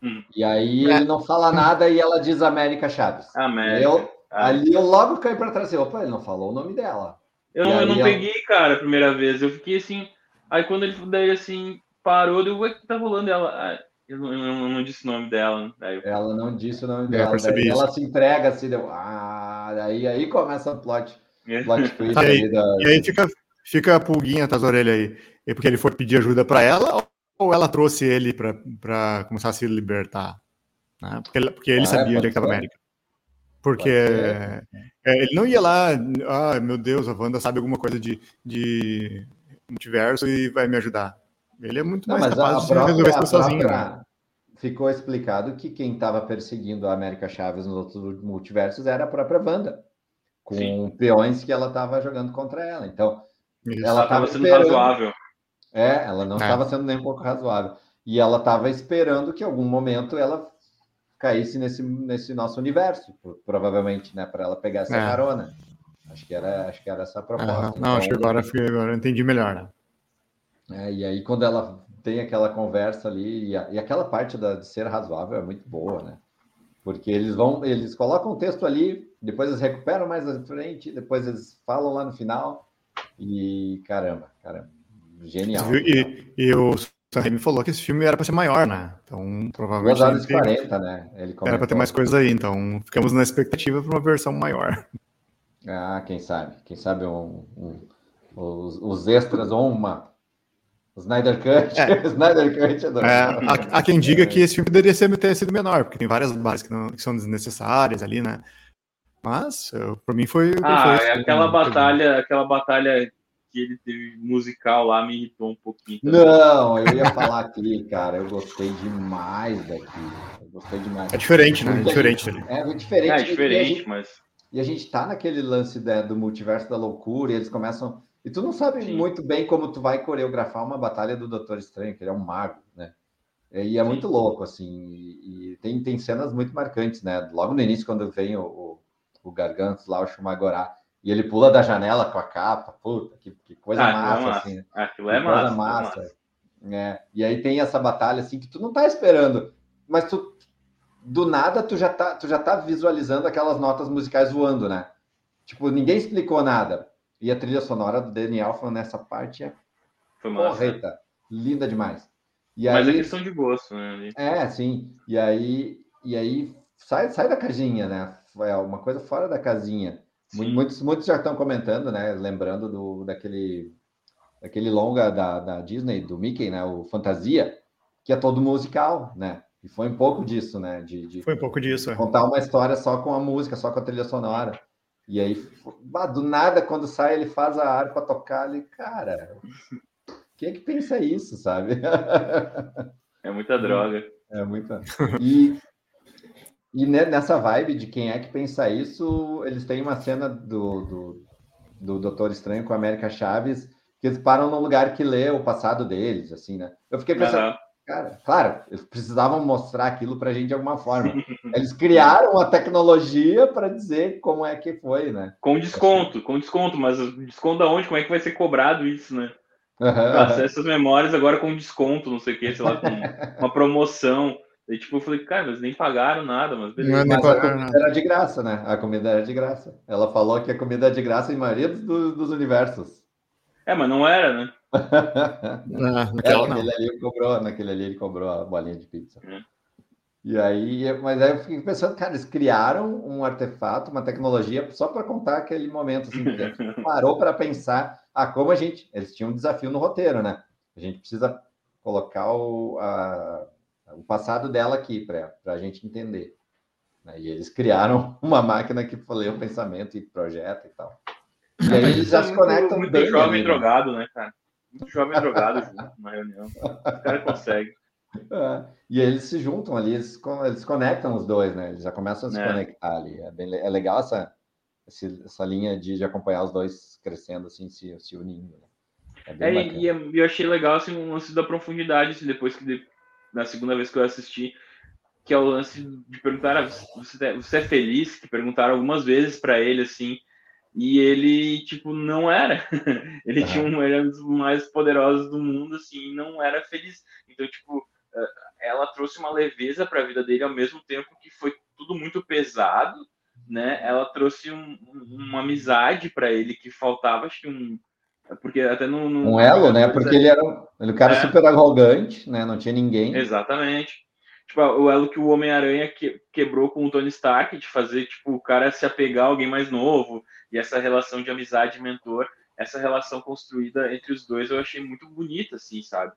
Hum. E aí é. ele não fala nada e ela diz América Chaves. América. Eu, ah. Ali eu logo caí para trás. Opa, ele não falou o nome dela. Eu não, eu não peguei, cara, a primeira vez. Eu fiquei assim. Aí quando ele daí assim parou, eu o que tá rolando? Ela. Ah, eu, não, eu não, disse o nome dela. Eu... Ela não disse o nome dela. Daí ela se entrega assim, deu. Ah, aí, aí começa o plot. plot twist aí, da... E aí fica, Fica a pulguinha atrás da orelha aí. É porque ele foi pedir ajuda para ela ou ela trouxe ele para começar a se libertar? Né? Porque, porque ele ah, sabia é, onde é estava a América. Porque é, ele não ia lá, ah, meu Deus, a Wanda sabe alguma coisa de, de multiverso e vai me ajudar. Ele é muito não, mais capaz de própria, resolver isso sozinho. Né? Ficou explicado que quem estava perseguindo a América Chaves nos outros multiversos era a própria Wanda, com Sim. peões que ela estava jogando contra ela. Então, isso. ela estava sendo esperando... razoável. É, ela não estava é. sendo nem um pouco razoável. E ela estava esperando que em algum momento ela caísse nesse, nesse nosso universo, provavelmente, né, para ela pegar essa é. carona. Acho que era, acho que era essa a proposta. não, então, acho que agora, agora eu entendi melhor, né? É, e aí, quando ela tem aquela conversa ali, e, a, e aquela parte da, de ser razoável é muito boa, né? Porque eles vão, eles colocam o texto ali, depois eles recuperam mais à frente, depois eles falam lá no final, e caramba, caramba, genial. E, e, o Sam me falou que esse filme era para ser maior, né? Então, provavelmente. 2 horas e 40, né? Ele era para ter mais coisas aí, então ficamos na expectativa para uma versão maior. Ah, quem sabe? Quem sabe um, um, os, os extras ou uma Snyder Cut. É. Snyder Cut é, é há, há, quem diga que esse filme deveria ser, ter sido menor, porque tem várias bases que, não, que são desnecessárias ali, né? Mas, para mim foi. Ah, foi aquela batalha, aquela batalha que ele teve musical lá me irritou um pouquinho. Também. Não, eu ia falar aqui, cara, eu gostei demais daqui. Eu gostei demais. É diferente, né? É diferente. É, é diferente. É diferente, gente, mas. E a gente tá naquele lance né, do multiverso da loucura, e eles começam e tu não sabe Sim. muito bem como tu vai coreografar uma batalha do Doutor Estranho, que ele é um mago, né? E é Sim. muito louco, assim. E, tem, tem cenas muito marcantes, né? Logo no início, quando vem o, o, o Gargantos lá, o Shumagorá, e ele pula da janela com a capa, puta, que, que coisa ah, massa, é massa, assim. Aquilo é massa. Coisa massa. É massa. É. E aí tem essa batalha, assim, que tu não tá esperando, mas tu, do nada, tu já tá, tu já tá visualizando aquelas notas musicais voando, né? Tipo, ninguém explicou nada. E a trilha sonora do Daniel falando nessa parte é Foi correta, linda demais. E Mas aí, é questão de gosto, né? É, sim. E aí, e aí sai, sai da casinha, né? É uma coisa fora da casinha. Sim. Muitos, muitos já estão comentando, né? Lembrando do, daquele, daquele longa da, da Disney, do Mickey, né? O Fantasia, que é todo musical, né? E foi um pouco disso, né? De, de foi um pouco disso. É. Contar uma história só com a música, só com a trilha sonora. E aí, do nada, quando sai, ele faz a harpa tocar ali. Cara, quem é que pensa isso, sabe? É muita droga. É muita. E, e nessa vibe de quem é que pensa isso, eles têm uma cena do, do, do Doutor Estranho com a América Chaves, que eles param no lugar que lê o passado deles, assim, né? Eu fiquei pensando, uhum. Cara, claro, eles precisavam mostrar aquilo para a gente de alguma forma. Eles criaram a tecnologia para dizer como é que foi, né? Com desconto, com desconto, mas desconto aonde? Como é que vai ser cobrado isso, né? Uhum. Acessa as memórias agora com desconto, não sei o que, sei lá, com uma promoção. E tipo, eu falei, cara, mas nem pagaram nada, mas beleza. Mas a comida era de graça, né? A comida era de graça. Ela falou que a comida é de graça em maioria dos, dos universos. É, mas não era, né? não, é, naquele, ali ele cobrou, naquele ali ele cobrou a bolinha de pizza. É. E aí, mas aí eu fiquei pensando, cara, eles criaram um artefato, uma tecnologia só para contar aquele momento, assim, parou para pensar, ah, como a gente, eles tinham um desafio no roteiro, né? A gente precisa colocar o, a, o passado dela aqui para a gente entender. Né? E eles criaram uma máquina que lê o pensamento e projeta e tal. E aí eles já se conectam muito bem. jovem ali, né? drogado, né, cara? Muito jovem drogado junto na reunião. O cara consegue. É. E eles se juntam ali, eles, eles conectam os dois, né? Eles já começam a se é. conectar ali. É, bem, é legal essa, essa linha de, de acompanhar os dois crescendo, assim, se, se unindo. Né? É, é e, e, eu achei legal assim, o lance da profundidade, assim, depois que na segunda vez que eu assisti, que é o lance de perguntar: ah, você, é, você é feliz? Que perguntaram algumas vezes para ele assim, e ele, tipo, não era. ele tinha um, ele era um dos mais poderosos do mundo, assim, e não era feliz. Então, tipo, eh, ela trouxe uma leveza para a vida dele ao mesmo tempo que foi tudo muito pesado, né? Ela trouxe um, uma amizade para ele que faltava, acho que um. Porque até no. no um elo, né? Porque ele era um, ele cara é. super arrogante, né? Não tinha ninguém. Exatamente. Tipo, o elo que o Homem-Aranha que, quebrou com o Tony Stark, de fazer, tipo, o cara se apegar a alguém mais novo, e essa relação de amizade mentor, essa relação construída entre os dois, eu achei muito bonita, assim, sabe?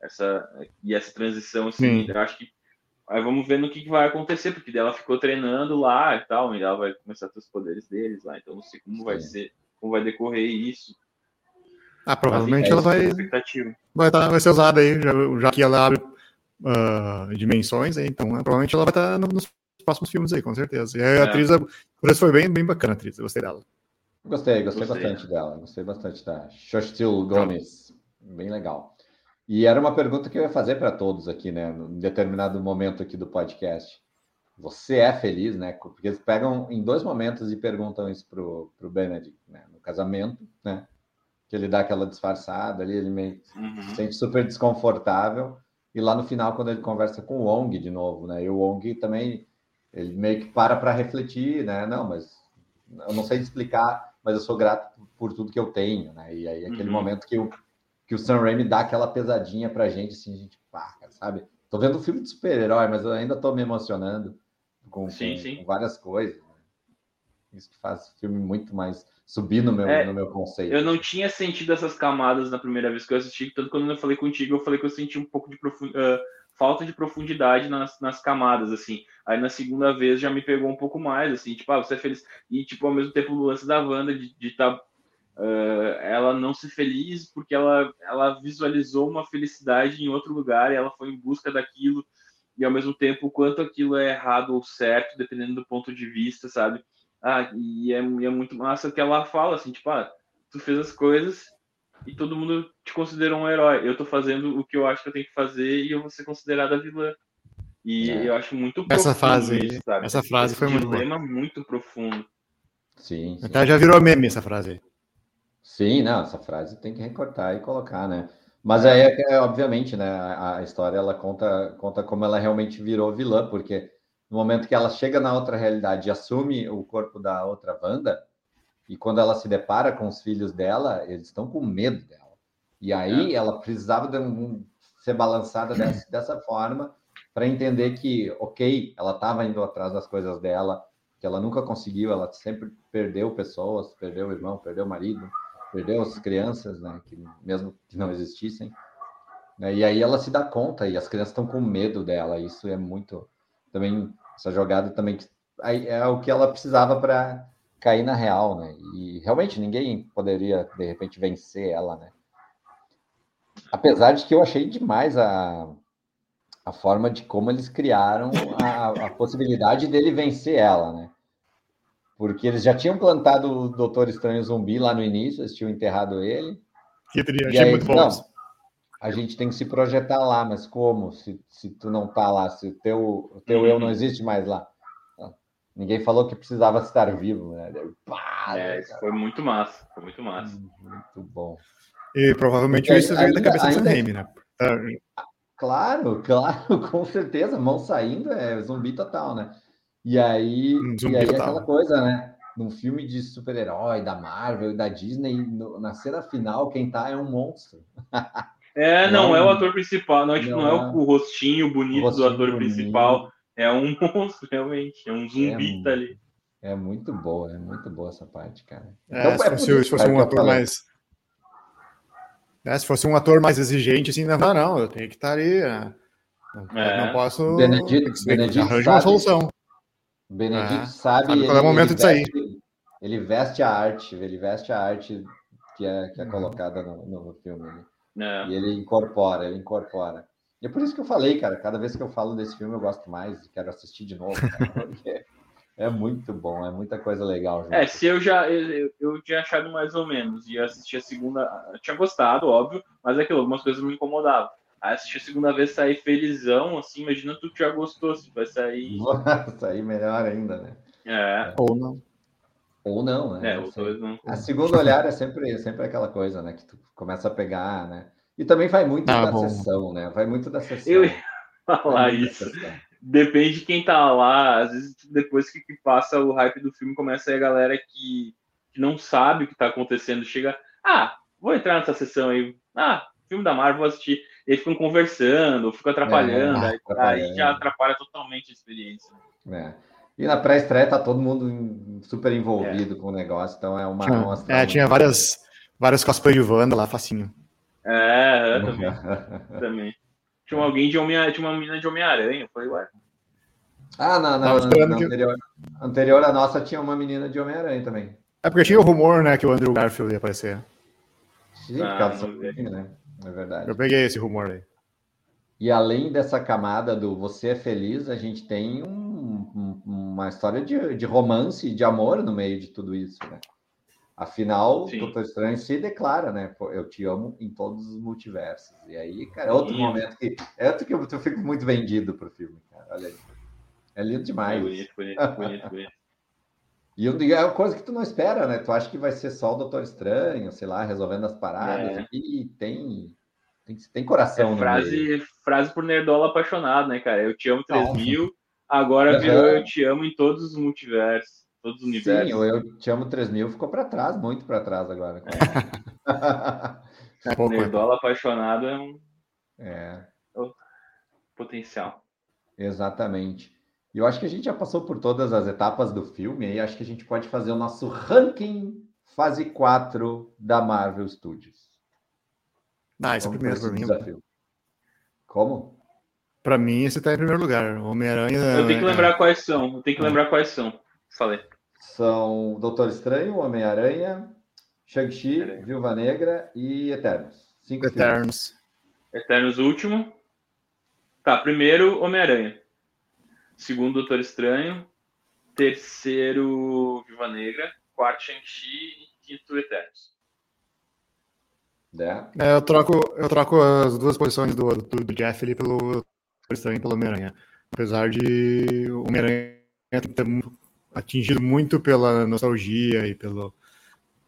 Essa, e essa transição, assim, Sim. eu acho que Aí vamos ver no que, que vai acontecer, porque ela ficou treinando lá e tal, e ela vai começar a ter os poderes deles lá, então não sei como Sim. vai ser, como vai decorrer isso. Ah, provavelmente ela vai, vai, tá, vai ser usada aí, já, já que ela abre uh, dimensões, então né, provavelmente ela vai estar tá nos próximos filmes aí, com certeza. E a é. atriz, por isso foi bem, bem bacana a atriz, eu gostei dela. Gostei, gostei, gostei, bastante dela, gostei bastante da Xochitl Gomes, bem legal. E era uma pergunta que eu ia fazer para todos aqui, né, em determinado momento aqui do podcast. Você é feliz, né? Porque eles pegam em dois momentos e perguntam isso pro, pro Benedict, né? No casamento, né? Que ele dá aquela disfarçada ali, ele meio uhum. se sente super desconfortável. E lá no final, quando ele conversa com o Wong de novo, né? E o Wong também, ele meio que para para refletir, né? Não, mas eu não sei explicar, mas eu sou grato por tudo que eu tenho, né? E aí aquele uhum. momento que o que o Sam Raimi dá aquela pesadinha pra gente, assim, a gente, pá, sabe? Tô vendo um filme de super-herói, mas eu ainda tô me emocionando com, sim, com, sim. com várias coisas. Isso que faz o filme muito mais subir no meu, é, no meu conceito. Eu não tinha sentido essas camadas na primeira vez que eu assisti, tanto quando eu falei contigo, eu falei que eu senti um pouco de profund... uh, falta de profundidade nas, nas camadas, assim. Aí na segunda vez já me pegou um pouco mais, assim, tipo, ah, você é feliz. E, tipo, ao mesmo tempo o lance da Wanda de estar. Tá Uh, ela não ser feliz porque ela, ela visualizou uma felicidade em outro lugar e ela foi em busca daquilo e ao mesmo tempo o quanto aquilo é errado ou certo dependendo do ponto de vista sabe ah e é, e é muito massa que ela fala assim tipo ah, tu fez as coisas e todo mundo te considera um herói eu tô fazendo o que eu acho que eu tenho que fazer e eu vou ser considerada vilã e é. eu acho muito essa frase isso, essa frase Esse foi muito dilema muito profundo sim, sim. Até já virou meme essa frase aí. Sim, não, essa frase tem que recortar e colocar, né? Mas aí, é, é, obviamente, né, a, a, história ela conta, conta como ela realmente virou vilã, porque no momento que ela chega na outra realidade e assume o corpo da outra Wanda, e quando ela se depara com os filhos dela, eles estão com medo dela. E aí é. ela precisava de um, ser balançada dessa, dessa forma para entender que, ok, ela estava indo atrás das coisas dela, que ela nunca conseguiu, ela sempre perdeu pessoas, perdeu o irmão, perdeu o marido, perdeu as crianças, né? Que mesmo que não existissem. E aí ela se dá conta e as crianças estão com medo dela. Isso é muito também essa jogada também é o que ela precisava para cair na real, né? E realmente ninguém poderia de repente vencer ela, né? Apesar de que eu achei demais a, a forma de como eles criaram a, a possibilidade dele vencer ela, né? Porque eles já tinham plantado o Doutor Estranho Zumbi lá no início, eles tinham enterrado ele. Que teria, achei aí, muito bom. Não, a gente tem que se projetar lá, mas como? Se, se tu não tá lá, se o teu, o teu uhum. eu não existe mais lá. Ninguém falou que precisava estar vivo, né? Pá, é, isso foi muito massa, foi muito massa. Hum, muito bom. E provavelmente Porque, isso veio da cabeça ainda, do Raimi, né? Claro, claro, com certeza. Mão saindo é zumbi total, né? E aí, um e aí aquela coisa, né? Num filme de super-herói da Marvel e da Disney, no, na cena final, quem tá é um monstro. É, não, não é o ator principal, não, é, não, não é, é o rostinho bonito o rostinho do ator bonito. principal, é um monstro, realmente, é um zumbi é, tá ali. É muito boa, é muito boa essa parte, cara. É, então, se, fosse, se fosse um ator mais. É, se fosse um ator mais exigente, assim, não, não, eu tenho que estar ali. Né? Não, é. não posso. Benedito, Benedito arranja uma solução. Benedito ah, sabe. sabe qual é o momento de sair. Ele veste a arte, ele veste a arte que é, que é uhum. colocada no, no filme. Né? É. E ele incorpora, ele incorpora. E é por isso que eu falei, cara, cada vez que eu falo desse filme eu gosto mais, quero assistir de novo, cara, porque é muito bom, é muita coisa legal. Junto. É, se eu já eu, eu tinha achado mais ou menos, e assistir a segunda, eu tinha gostado, óbvio, mas é aquilo, algumas coisas me incomodavam. Aí assistir a segunda vez sair felizão, assim, imagina tu que já gostou, se vai sair. sair melhor ainda, né? É. Ou não. Ou não, né? É, ou dois não. A segunda olhar é sempre, sempre aquela coisa, né? Que tu começa a pegar, né? E também vai muito ah, da bom. sessão, né? Vai muito da sessão. Eu ia falar isso. Depende de quem tá lá. Às vezes, depois que, que passa o hype do filme, começa aí a galera que, que não sabe o que tá acontecendo. Chega, ah, vou entrar nessa sessão aí. Ah, filme da Marvel, vou assistir eles ficam conversando, ficam atrapalhando, é, aí, aí, já atrapalha totalmente a experiência. É. E na pré-estreia tá todo mundo super envolvido é. com o negócio, então é uma. Tinha, é, tinha várias, várias cosplay de Wanda lá, facinho. É, também. também. tinha alguém de Homem tinha uma menina de Homem-Aranha. Foi, ué. Ah, não, não. não, não que... anterior, anterior a nossa tinha uma menina de Homem-Aranha também. É porque tinha o rumor, né, que o Andrew Garfield ia aparecer. Sim, ah, por causa do né? É verdade. Eu peguei esse rumor aí. E além dessa camada do você é feliz, a gente tem um, um, uma história de, de romance e de amor no meio de tudo isso, né? Afinal, Sim. Doutor Estranho se declara, né? Eu te amo em todos os multiversos. E aí, cara, é outro Sim. momento que. É outro que eu, eu fico muito vendido pro filme, cara. Olha aí. É lindo demais. É bonito, bonito, bonito, bonito. E é uma coisa que tu não espera, né? Tu acha que vai ser só o Doutor Estranho, sei lá, resolvendo as paradas. É. E tem, tem, tem coração. É frase, frase por Nerdola apaixonado, né, cara? Eu te amo 3000, agora virou Eu te amo em todos os multiversos. Todos os universos. Sim, o Eu Te Amo 3000 ficou para trás, muito para trás agora. É. é Nerdola apaixonado é um. É. Potencial. Exatamente. E eu acho que a gente já passou por todas as etapas do filme, e acho que a gente pode fazer o nosso ranking fase 4 da Marvel Studios. Ah, esse é o primeiro por mim. Desafio. Como? Para mim, esse está em primeiro lugar. Homem-Aranha. Eu tenho que lembrar quais são. Eu tenho que é. lembrar quais são. Falei são Doutor Estranho, Homem-Aranha, Shang-Chi, Viúva Negra e Eternos. Cinco Eternos. Filmes. Eternos último. Tá, primeiro Homem-Aranha. Segundo Doutor Estranho. Terceiro Viúva Negra. Quarto Shang-Chi e quinto Eternos. É. é, eu, troco, eu troco as duas posições do, do, do Jeff ali pelo pelo Homem-Aranha. Apesar de o Homem-Aranha ter atingido muito pela nostalgia e pelo,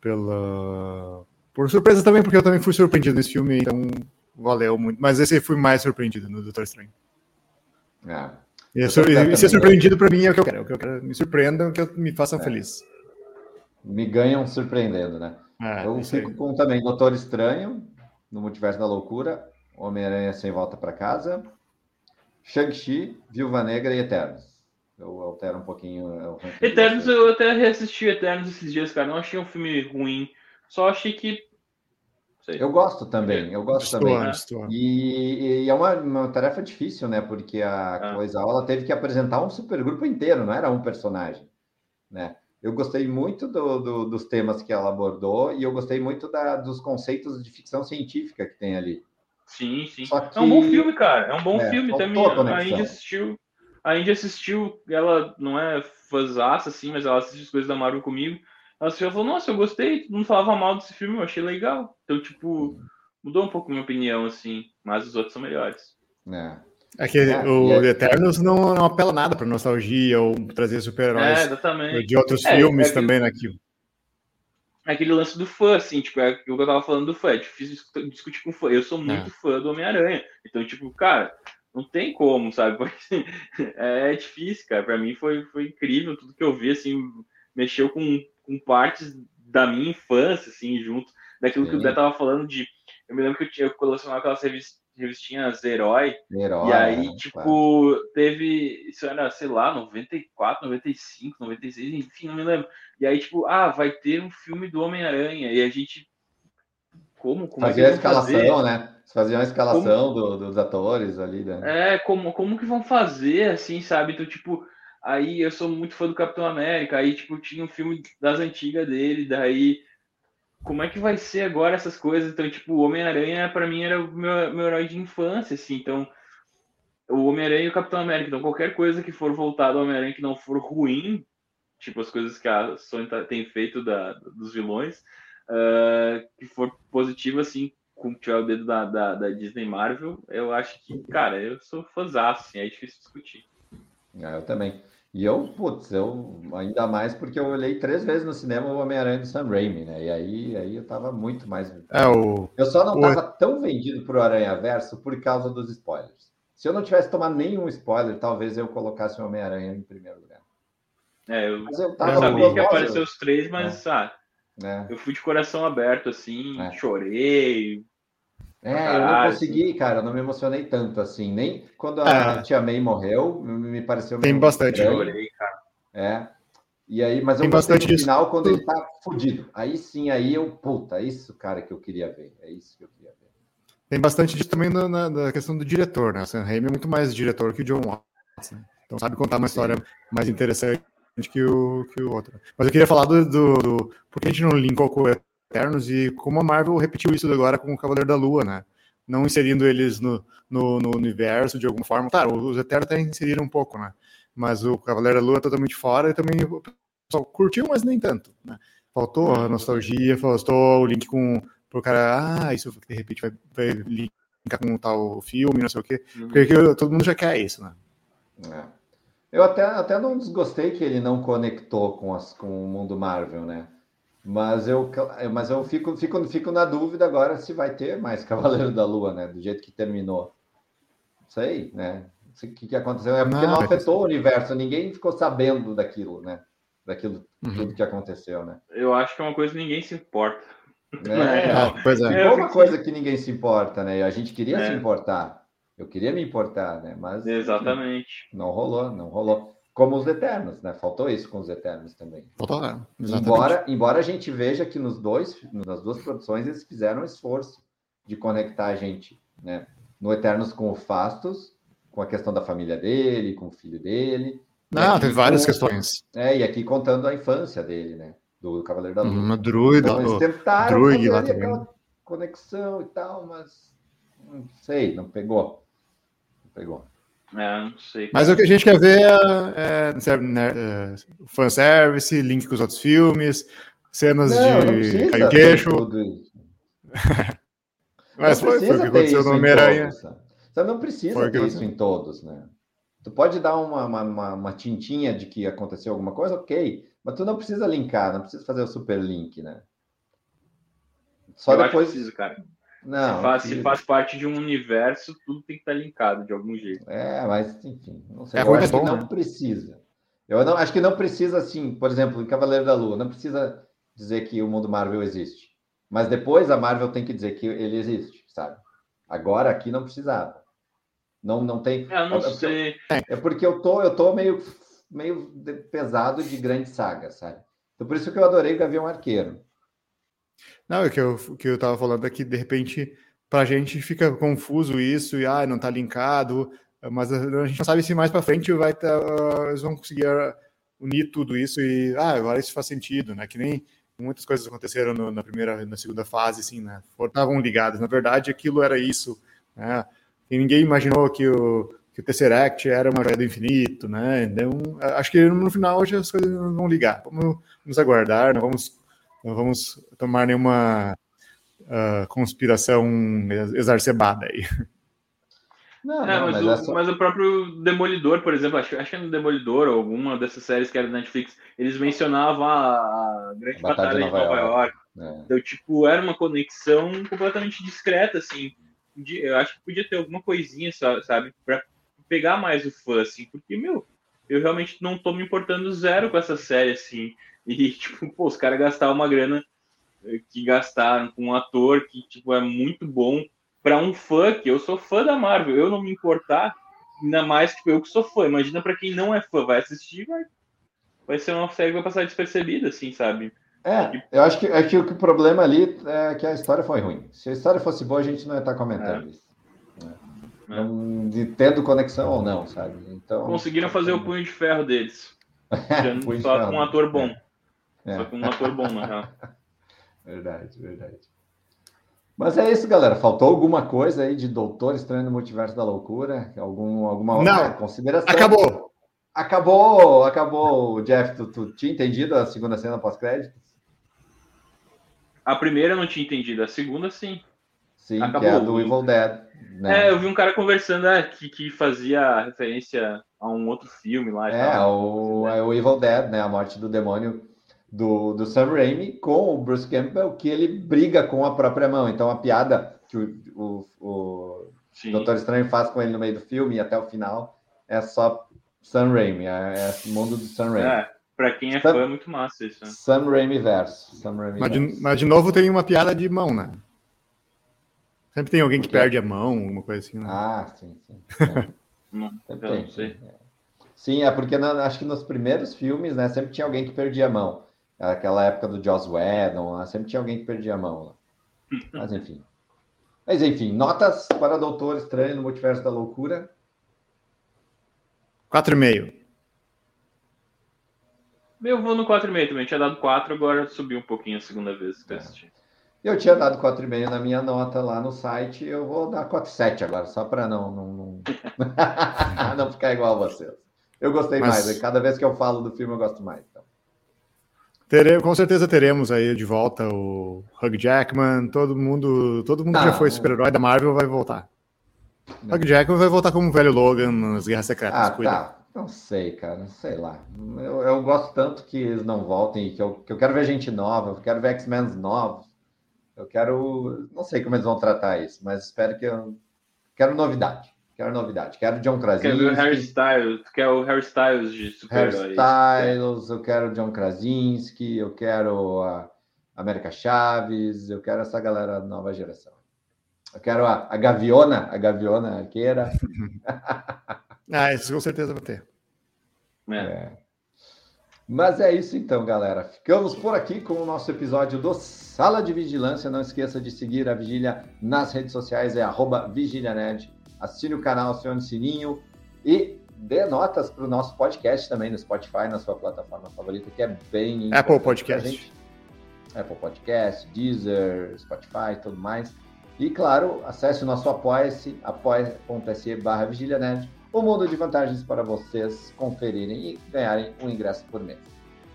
pela. Por surpresa também, porque eu também fui surpreendido nesse filme, então valeu muito. Mas esse fui mais surpreendido no Doutor Estranho. É. E, e ser surpreendido para mim é o que eu quero. É o que eu quero. Me surpreendam, que me façam é. feliz. Me ganham surpreendendo, né? É, eu fico com também Doutor Estranho, no Multiverso da Loucura, Homem-Aranha Sem Volta para Casa, Shang-Chi, Viúva Negra e Eternos. Eu altero um pouquinho. Eternos, eu até reassisti Eternos esses dias, cara. Não achei um filme ruim. Só achei que. Sei. Eu gosto também, eu gosto estou, também. Estou. E, e, é uma, uma, tarefa difícil, né? Porque a ah. coisa ela teve que apresentar um supergrupo inteiro, não era um personagem, né? Eu gostei muito do, do, dos temas que ela abordou e eu gostei muito da, dos conceitos de ficção científica que tem ali. Sim, sim. Que... É um bom filme, cara. É um bom é, filme também. A Índia assistiu a Indy assistiu, ela não é fãzaça, assim, mas ela assistiu as coisas da Marvel comigo. Ela assistiu e falou, nossa, eu gostei, todo mundo falava mal desse filme, eu achei legal. Então, tipo, mudou um pouco minha opinião, assim, mas os outros são melhores. É. É que é, o é... Eternos não, não apela nada para nostalgia ou trazer super-heróis é, de outros é, filmes é também naquilo. É aquele lance do fã, assim, tipo, é o que eu tava falando do fã, é difícil discutir com fã. Eu sou muito fã do Homem-Aranha. Então, tipo, cara, não tem como, sabe? Porque é difícil, cara. Para mim foi, foi incrível tudo que eu vi, assim, mexeu com, com partes da minha infância, assim, junto daquilo que o Zé tava falando de. Eu me lembro que eu, tinha, eu colecionava aquelas revistinhas Herói. Herói. E aí, é, tipo, claro. teve. Isso era, sei lá, 94, 95, 96, enfim, não me lembro. E aí, tipo, ah, vai ter um filme do Homem-Aranha. E a gente. Como? como Fazia é a escalação, fazer? né? faziam a escalação do, dos atores ali, né? É, como, como que vão fazer, assim, sabe? Então, tipo, aí eu sou muito fã do Capitão América, aí, tipo, tinha um filme das antigas dele, daí como é que vai ser agora essas coisas? Então, tipo, o Homem-Aranha, para mim, era o meu, meu herói de infância, assim, então o Homem-Aranha e o Capitão América, então qualquer coisa que for voltado ao Homem-Aranha que não for ruim, tipo as coisas que a Sony tá, tem feito da, dos vilões, uh, que for positivo, assim, com tiver o dedo da, da, da, Disney Marvel, eu acho que, cara, eu sou fãzão, assim, é difícil discutir. É, eu também. E eu, putz, eu ainda mais porque eu olhei três vezes no cinema o Homem-Aranha do Sam Raimi, né? E aí, aí eu tava muito mais. É, o... Eu só não tava o... tão vendido pro Aranha Verso por causa dos spoilers. Se eu não tivesse tomado nenhum spoiler, talvez eu colocasse o Homem-Aranha em primeiro lugar. É, eu, mas eu, tava eu sabia que apareceu os três, mas é. ah, é. Eu fui de coração aberto, assim, é. chorei. É, eu não consegui, cara, eu não me emocionei tanto assim. Nem quando a é. tia May morreu, me pareceu. Tem bastante. Chorei, cara. É. E aí, mas eu Tem bastante no final quando ele tá fudido. Aí sim, aí eu, puta, é isso, cara, que eu queria ver. É isso que eu queria ver. Tem bastante disso também na, na, na, questão do diretor, né? O Sam Raimi é muito mais diretor que o John Watts, né? Então sabe contar uma história mais interessante que o, que o outro. Mas eu queria falar do, do, do por que a gente não linkou com Eternos e como a Marvel repetiu isso agora com o Cavaleiro da Lua, né? Não inserindo eles no, no, no universo de alguma forma. Claro, os Eternos até inseriram um pouco, né? Mas o Cavaleiro da Lua é totalmente fora e também o pessoal curtiu, mas nem tanto, né? Faltou a nostalgia, faltou o link com o cara, ah, isso de repente vai, vai linkar com tal filme, não sei o quê. Uhum. Porque todo mundo já quer isso, né? É. Eu até, até não desgostei que ele não conectou com, as, com o mundo Marvel, né? Mas eu, mas eu fico, fico, fico na dúvida agora se vai ter mais Cavaleiro da Lua, né? Do jeito que terminou. Não sei, né? O que, que aconteceu. É porque não, não afetou o universo, ninguém ficou sabendo daquilo, né? Daquilo uhum. tudo que aconteceu, né? Eu acho que é uma coisa que ninguém se importa. É, é, pois é. é uma coisa que ninguém se importa, né? A gente queria é. se importar. Eu queria me importar, né? Mas exatamente. Não rolou, não rolou. Como os Eternos, né? Faltou isso com os Eternos também. Faltou, né? Embora, embora a gente veja que nos dois, nas duas produções eles fizeram um esforço de conectar a gente, né? No Eternos com o Fastos, com a questão da família dele, com o filho dele. Não, tem várias com, questões. É, e aqui contando a infância dele, né? Do Cavaleiro da Lua. Uma druida. Então, eles tentaram druid fazer aquela conexão e tal, mas não sei, não pegou. Não pegou. É, não sei. Mas o que a gente quer ver é, é, né, é fanservice, link com os outros filmes, cenas não, de caio queixo. Mas foi, foi o que aconteceu no Homem-Aranha. Você não precisa ter isso em todos, né? Tu pode dar uma, uma, uma, tintinha de que aconteceu alguma coisa, ok. Mas tu não precisa linkar, não precisa fazer o super link, né? Só Eu depois. Acho preciso, cara. Não. Se faz, se faz, parte de um universo, tudo tem que estar linkado de algum jeito. É, mas enfim, não sei. É, eu acho bom, que não né? precisa. Eu não, acho que não precisa, assim, por exemplo, em Cavaleiro da Lua, não precisa dizer que o mundo Marvel existe. Mas depois a Marvel tem que dizer que ele existe, sabe? Agora aqui não precisava. Não, não tem. Eu não é, sei. É porque eu tô, eu tô meio, meio pesado de grande saga, sabe? Então por isso que eu adorei o Gavião Arqueiro. Não, o que eu, o que eu tava falando é que, de repente, pra gente fica confuso isso, e ah, não tá linkado, mas a gente não sabe se mais para frente vai tá, eles vão conseguir unir tudo isso e ah, agora isso faz sentido, né? Que nem muitas coisas aconteceram no, na primeira, na segunda fase, assim, né? Estavam ligadas. Na verdade, aquilo era isso, né? E ninguém imaginou que o, que o Tesseract era uma joia do infinito, né? Então, acho que no final hoje as coisas não vão ligar. Vamos, vamos aguardar, não vamos, não vamos tomar nenhuma uh, conspiração exacerbada aí. Não, é, não, mas, mas, o, essa... mas, o, próprio Demolidor, por exemplo, acho, acho que é no Demolidor, ou alguma dessas séries que era da Netflix, eles mencionavam a, a grande a batalha, batalha, de Nova, Nova York. York. É. Então, tipo, era uma conexão completamente discreta, assim eu acho que podia ter alguma coisinha, sabe, para pegar mais o fã, assim, porque, meu, eu realmente não tô me importando zero com essa série, assim. E, tipo, pô, os caras gastaram uma grana eh, que gastaram com um ator que, tipo, é muito bom para um fã, que eu sou fã da Marvel, eu não me importar, ainda mais, tipo, eu que sou fã. Imagina para quem não é fã, vai assistir, vai, vai ser uma série que vai passar despercebida, assim, sabe? É, eu acho que, acho que o problema ali é que a história foi ruim. Se a história fosse boa, a gente não ia estar comentando é. isso. Né? É. De, tendo conexão ou não, sabe? Então, Conseguiram fazer o punho de ferro deles. só com um ator bom. É. Só com um ator bom, na real. Verdade, verdade. Mas é isso, galera. Faltou alguma coisa aí de Doutor Estranho no Multiverso da Loucura? Algum, alguma outra não. consideração? Acabou! Acabou, acabou, Jeff. Tu, tu tinha entendido a segunda cena pós-crédito? A primeira eu não tinha entendido, a segunda sim. Sim, Acabou. que é a do Evil Dead. Né? É, eu vi um cara conversando é, que, que fazia referência a um outro filme lá. É, o, é o Evil Dead, né? A morte do demônio do, do Sam Raimi com o Bruce Campbell, que ele briga com a própria mão. Então a piada que o, o, o Doutor Estranho faz com ele no meio do filme e até o final é só Sam Raimi, é, é o mundo do Sam Raimi. É. Pra quem é Sam, fã, é muito massa isso. Né? Sam Raimi verso. Sam Raimi mas, de, mas, de, novo tem uma piada de mão, né? Sempre tem alguém que perde a mão, uma coisa assim. Né? Ah, sim, sim. É. não, tem, sim. É. sim, é porque na, acho que nos primeiros filmes, né, sempre tinha alguém que perdia a mão. Aquela época do Joss Whedon, sempre tinha alguém que perdia a mão. Mas enfim. Mas enfim, notas para Doutor Estranho no Multiverso da Loucura. 4,5. Eu vou no 4,5 também. Tinha dado 4, agora subiu um pouquinho a segunda vez que eu assisti. Eu tinha dado 4,5 na minha nota lá no site. Eu vou dar 4,7 agora, só para não, não, não... não ficar igual a vocês. Eu gostei Mas... mais. Cada vez que eu falo do filme, eu gosto mais. Então. Tere, com certeza teremos aí de volta o Hugh Jackman, todo mundo, todo mundo que já foi super-herói da Marvel vai voltar. Não. Hugh Jackman vai voltar como velho Logan nas Guerras Secretas. Ah, cuida. tá. Não sei, cara, sei lá. Eu, eu gosto tanto que eles não voltem, que eu, que eu quero ver gente nova, eu quero ver X-Men novos. Eu quero. Não sei como eles vão tratar isso, mas espero que eu. Quero novidade. Quero novidade. Quero John Krasinski. Quero o Harry Styles, quer o Harry Styles de super-herói. Harry Styles, eu quero John Krasinski, eu quero a América Chaves, eu quero essa galera nova geração. Eu quero a, a Gaviona, a Gaviona Arqueira. ah, isso com certeza vai ter. É. é. Mas é isso então, galera. Ficamos por aqui com o nosso episódio do Sala de Vigilância. Não esqueça de seguir a Vigília nas redes sociais, é arroba VigíliaNerd assine o canal, acione o sininho e dê notas para o nosso podcast também no Spotify, na sua plataforma favorita, que é bem Apple Podcast. Apple Podcast, Deezer, Spotify, tudo mais. E claro, acesse o nosso apoia-se, apoia.se barra Vigília Nerd, um mundo de vantagens para vocês conferirem e ganharem um ingresso por mês.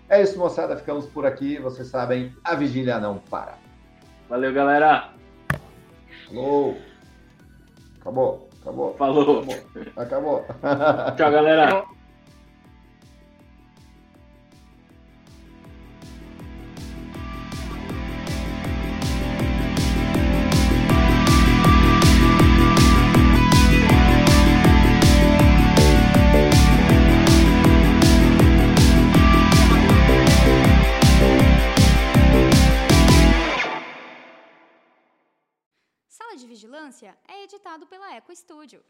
É isso, moçada, ficamos por aqui. Vocês sabem, a vigília não para. Valeu, galera! Falou! Acabou! Acabou. Falou. Acabou. Acabou. Tchau, galera. Editado pela Eco Studio.